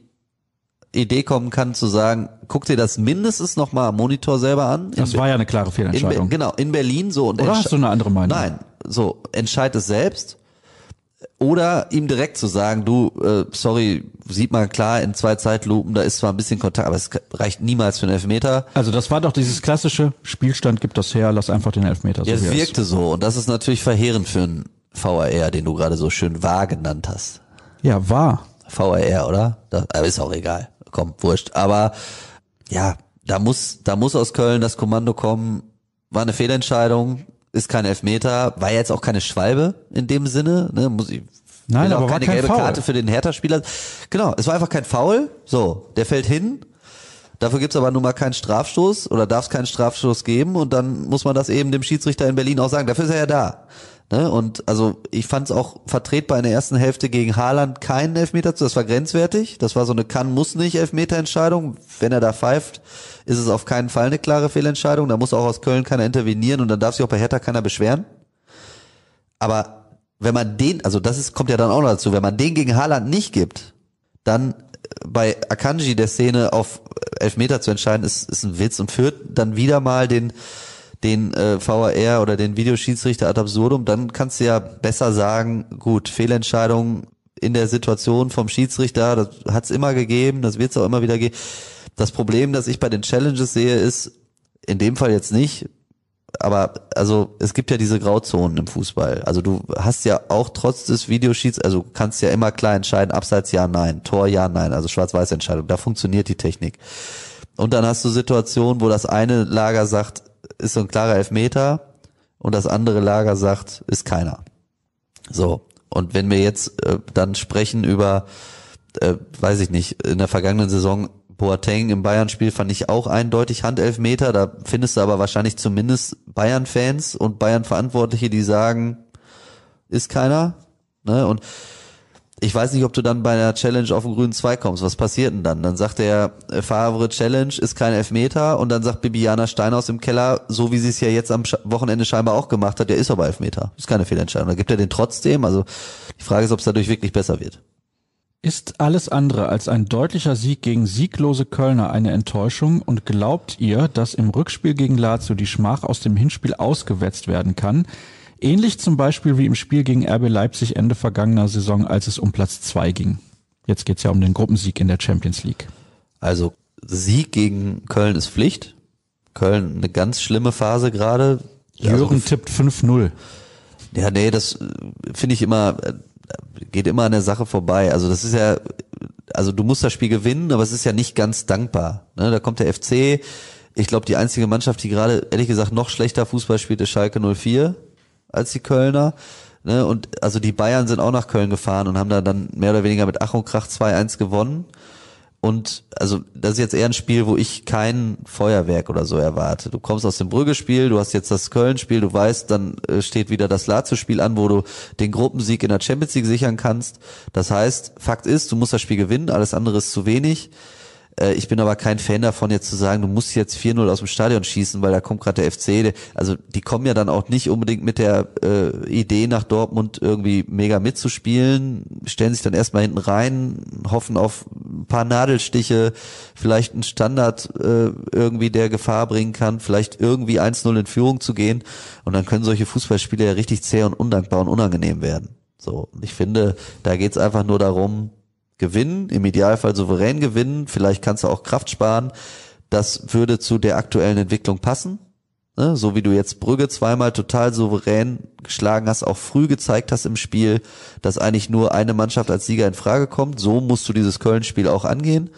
Idee kommen kann zu sagen, guck dir das mindestens noch mal am Monitor selber an. Das In war ja eine klare in, Fehlentscheidung. Be- genau, in Berlin so und Oder hast du eine andere Meinung? Nein, so entscheid es selbst oder ihm direkt zu sagen, du, äh, sorry, sieht man klar in zwei Zeitlupen, da ist zwar ein bisschen Kontakt, aber es reicht niemals für einen Elfmeter. Also das war doch dieses klassische Spielstand gibt das her, lass einfach den Elfmeter. Ja, so es wirkte so und das ist natürlich verheerend für einen VAR, den du gerade so schön wahr genannt hast. Ja, war. VAR, oder? Das, aber ist auch egal. Komm, wurscht. Aber ja, da muss, da muss aus Köln das Kommando kommen. War eine Fehlentscheidung, ist kein Elfmeter, war jetzt auch keine Schwalbe in dem Sinne. Ne? Muss ich, Nein, auch aber war keine kein gelbe Foul. Karte für den Hertha-Spieler. Genau, es war einfach kein Foul. So, der fällt hin. Dafür gibt's aber nun mal keinen Strafstoß oder darf es keinen Strafstoß geben und dann muss man das eben dem Schiedsrichter in Berlin auch sagen. Dafür ist er ja da. Ne? Und also ich fand es auch vertretbar in der ersten Hälfte gegen Haaland keinen Elfmeter zu. Das war grenzwertig. Das war so eine kann muss nicht Elfmeterentscheidung. Wenn er da pfeift, ist es auf keinen Fall eine klare Fehlentscheidung. Da muss auch aus Köln keiner intervenieren und dann darf sich auch bei Hertha keiner beschweren. Aber wenn man den, also das ist, kommt ja dann auch noch dazu, wenn man den gegen Haaland nicht gibt, dann äh, bei Akanji der Szene auf Elfmeter zu entscheiden, ist, ist ein Witz und führt dann wieder mal den, den äh, VAR oder den Videoschiedsrichter ad absurdum, dann kannst du ja besser sagen, gut, Fehlentscheidung in der Situation vom Schiedsrichter, das hat's immer gegeben, das wird's auch immer wieder geben. Das Problem, das ich bei den Challenges sehe, ist, in dem Fall jetzt nicht, aber also es gibt ja diese Grauzonen im Fußball. Also du hast ja auch trotz des Videoschieds, also kannst ja immer klar entscheiden, Abseits ja, nein, Tor ja, nein, also schwarz-weiß Entscheidung. Da funktioniert die Technik. Und dann hast du Situationen, wo das eine Lager sagt, ist so ein klarer Elfmeter und das andere Lager sagt, ist keiner. So. Und wenn wir jetzt äh, dann sprechen über, äh, weiß ich nicht, in der vergangenen Saison Boateng im Bayern-Spiel fand ich auch eindeutig Handelfmeter. Da findest du aber wahrscheinlich zumindest Bayern-Fans und Bayern-Verantwortliche, die sagen, ist keiner. Ne? Und ich weiß nicht, ob du dann bei einer Challenge auf den grünen Zweig kommst. Was passiert denn dann? Dann sagt der äh, Favre Challenge ist kein Elfmeter und dann sagt Bibiana Steinhaus im Keller, so wie sie es ja jetzt am Wochenende scheinbar auch gemacht hat, der ist aber Elfmeter. Ist keine Fehlentscheidung. Da gibt er den trotzdem. Also die Frage ist, ob es dadurch wirklich besser wird. Ist alles andere als ein deutlicher Sieg gegen sieglose Kölner eine Enttäuschung und glaubt ihr, dass im Rückspiel gegen Lazio die Schmach aus dem Hinspiel ausgewetzt werden kann? Ähnlich zum Beispiel wie im Spiel gegen RB Leipzig Ende vergangener Saison, als es um Platz zwei ging. Jetzt geht's ja um den Gruppensieg in der Champions League. Also Sieg gegen Köln ist Pflicht. Köln eine ganz schlimme Phase gerade. Jürgen Also, tippt 5-0. Ja, nee, das äh, finde ich immer, äh, geht immer an der Sache vorbei. Also das ist ja, also du musst das Spiel gewinnen, aber es ist ja nicht ganz dankbar. Ne? Da kommt der FC. Ich glaube, die einzige Mannschaft, die gerade, ehrlich gesagt, noch schlechter Fußball spielt, ist Schalke 04 als die Kölner. Ne? Und also die Bayern sind auch nach Köln gefahren und haben da dann mehr oder weniger mit Ach und Krach 2-1 gewonnen. Und also das ist jetzt eher ein Spiel, wo ich kein Feuerwerk oder so erwarte. Du kommst aus dem Brügge-Spiel, du hast jetzt das Köln-Spiel, du weißt, dann äh, steht wieder das Lazio-Spiel an, wo du den Gruppensieg in der Champions League sichern kannst. Das heißt, Fakt ist, du musst das Spiel gewinnen, alles andere ist zu wenig. Äh, Ich bin aber kein Fan davon, jetzt zu sagen, du musst jetzt 4-0 aus dem Stadion schießen, weil da kommt gerade der FC. Also die kommen ja dann auch nicht unbedingt mit der äh, Idee nach Dortmund irgendwie mega mitzuspielen, stellen sich dann erstmal hinten rein, hoffen auf ein paar Nadelstiche, vielleicht einen Standard äh, irgendwie, der Gefahr bringen kann, vielleicht irgendwie 1-0 in Führung zu gehen und dann können solche Fußballspiele ja richtig zäh und undankbar und unangenehm werden. So, und ich finde, da geht's einfach nur darum, gewinnen, im Idealfall souverän gewinnen, vielleicht kannst du auch Kraft sparen. Das würde zu der aktuellen Entwicklung passen. Ne? So wie du jetzt Brügge zweimal total souverän geschlagen hast, auch früh gezeigt hast im Spiel, dass eigentlich nur eine Mannschaft als Sieger in Frage kommt. So musst du dieses Köln-Spiel auch angehen.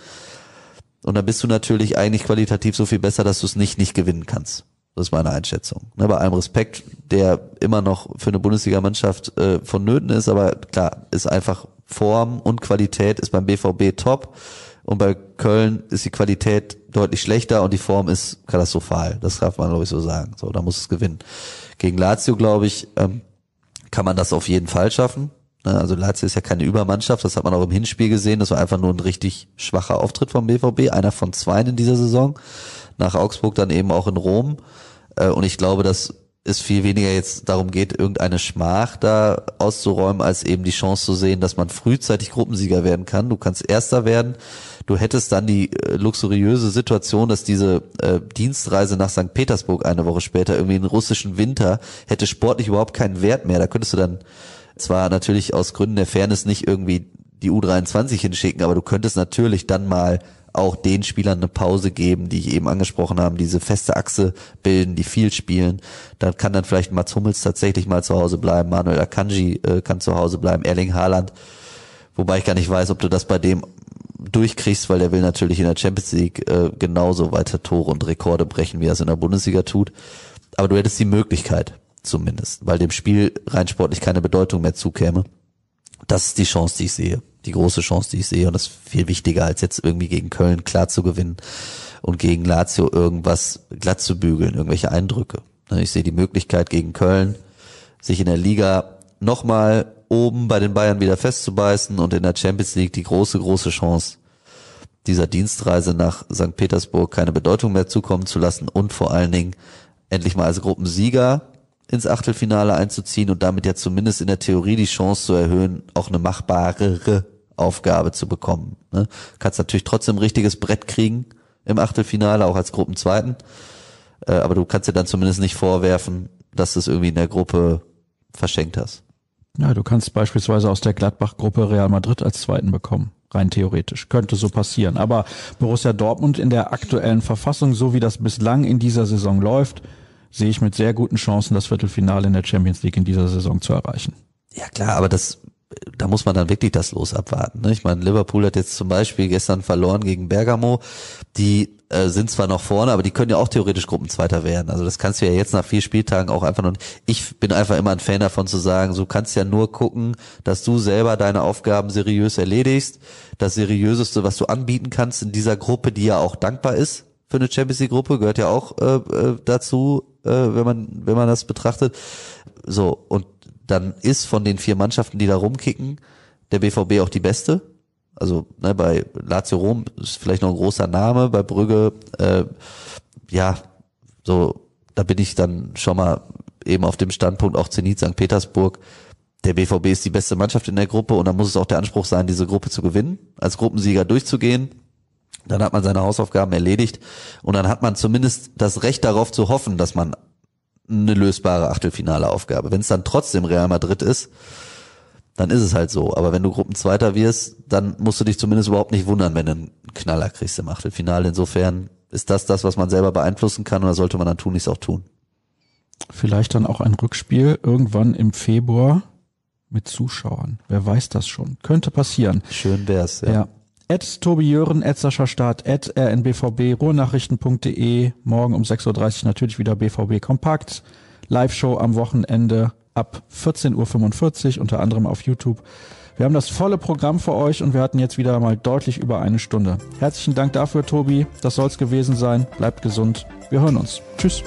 Und dann bist du natürlich eigentlich qualitativ so viel besser, dass du es nicht nicht gewinnen kannst. Das ist meine Einschätzung. Ne, bei allem Respekt, der immer noch für eine Bundesligamannschaft äh, vonnöten ist, aber klar, ist einfach Form und Qualität ist beim BVB top und bei Köln ist die Qualität deutlich schlechter und die Form ist katastrophal. Das darf man glaube ich so sagen. So, da muss es gewinnen. Gegen Lazio glaube ich ähm, kann man das auf jeden Fall schaffen. Ne, Also Lazio ist ja keine Übermannschaft, das hat man auch im Hinspiel gesehen. Das war einfach nur ein richtig schwacher Auftritt vom BVB, einer von zwei in dieser Saison. Nach Augsburg dann eben auch in Rom. Äh, Und ich glaube, dass es viel weniger jetzt darum geht, irgendeine Schmach da auszuräumen, als eben die Chance zu sehen, dass man frühzeitig Gruppensieger werden kann. Du kannst Erster werden. Du hättest dann die äh, luxuriöse Situation, dass diese äh, Dienstreise nach St. Petersburg eine Woche später irgendwie in russischen Winter hätte sportlich überhaupt keinen Wert mehr. Da könntest du dann zwar natürlich aus Gründen der Fairness nicht irgendwie die U23 hinschicken, aber du könntest natürlich dann mal auch den Spielern eine Pause geben, die ich eben angesprochen habe, diese feste Achse bilden, die viel spielen. Dann kann dann vielleicht Mats Hummels tatsächlich mal zu Hause bleiben, Manuel Akanji äh, kann zu Hause bleiben, Erling Haaland. Wobei ich gar nicht weiß, ob du das bei dem durchkriegst, weil der will natürlich in der Champions League äh, genauso weiter Tore und Rekorde brechen, wie er es in der Bundesliga tut. Aber du hättest die Möglichkeit zumindest, weil dem Spiel rein sportlich keine Bedeutung mehr zukäme. Das ist die Chance, die ich sehe. Die große Chance, die ich sehe. Und das ist viel wichtiger, als jetzt irgendwie gegen Köln klar zu gewinnen und gegen Lazio irgendwas glatt zu bügeln, irgendwelche Eindrücke. Ne, Ich sehe die Möglichkeit gegen Köln, sich in der Liga nochmal oben bei den Bayern wieder festzubeißen und in der Champions League die große, große Chance, dieser Dienstreise nach St. Petersburg keine Bedeutung mehr zukommen zu lassen und vor allen Dingen endlich mal als Gruppensieger ins Achtelfinale einzuziehen und damit ja zumindest in der Theorie die Chance zu erhöhen, auch eine machbarere Aufgabe zu bekommen. Ne? Kannst natürlich trotzdem ein richtiges Brett kriegen im Achtelfinale, auch als Gruppenzweiten. Äh, aber du kannst dir dann zumindest nicht vorwerfen, dass du es irgendwie in der Gruppe verschenkt hast. Ja, du kannst beispielsweise aus der Gladbach-Gruppe Real Madrid als Zweiten bekommen. Rein theoretisch. Könnte so passieren. Aber Borussia Dortmund in der aktuellen Verfassung, so wie das bislang in dieser Saison läuft, sehe ich mit sehr guten Chancen, das Viertelfinale in der Champions League in dieser Saison zu erreichen. Ja klar, aber das, da muss man dann wirklich das Los abwarten. Ne? Ich meine, Liverpool hat jetzt zum Beispiel gestern verloren gegen Bergamo. Die äh, sind zwar noch vorne, aber die können ja auch theoretisch Gruppenzweiter werden. Also das kannst du ja jetzt nach vier Spieltagen auch einfach nur. Ich bin einfach immer ein Fan davon zu sagen, du kannst ja nur gucken, dass du selber deine Aufgaben seriös erledigst. Das seriöseste, was du anbieten kannst in dieser Gruppe, die ja auch dankbar ist für eine Champions League Gruppe, gehört ja auch äh, äh, dazu, äh, wenn man wenn man das betrachtet. So und dann ist von den vier Mannschaften, die da rumkicken, der BVB auch die beste. Also ne, bei Lazio Rom ist vielleicht noch ein großer Name, bei Brügge, äh, ja, so, da bin ich dann schon mal eben auf dem Standpunkt auch Zenit St. Petersburg. Der BVB ist die beste Mannschaft in der Gruppe und dann muss es auch der Anspruch sein, diese Gruppe zu gewinnen, als Gruppensieger durchzugehen. Dann hat man seine Hausaufgaben erledigt und dann hat man zumindest das Recht darauf zu hoffen, dass man eine lösbare Achtelfinale Aufgabe. Wenn es dann trotzdem Real Madrid ist, dann ist es halt so. Aber wenn du Gruppenzweiter wirst, dann musst du dich zumindest überhaupt nicht wundern, wenn du einen Knaller kriegst im Achtelfinale. Insofern ist das das, was man selber beeinflussen kann oder sollte man dann tun, nichts auch tun. Vielleicht dann auch ein Rückspiel irgendwann im Februar mit Zuschauern. Wer weiß das schon? Könnte passieren. Schön wär's, ja. Ja. At Tobi Jören, at Sascha Staat, at rnbvb, ruhrnachrichten.de. Morgen um 6.30 Uhr natürlich wieder BVB Kompakt. Live-Show am Wochenende ab 14.45 Uhr, unter anderem auf YouTube. Wir haben das volle Programm für euch und wir hatten jetzt wieder mal deutlich über eine Stunde. Herzlichen Dank dafür, Tobi. Das soll's gewesen sein. Bleibt gesund. Wir hören uns. Tschüss.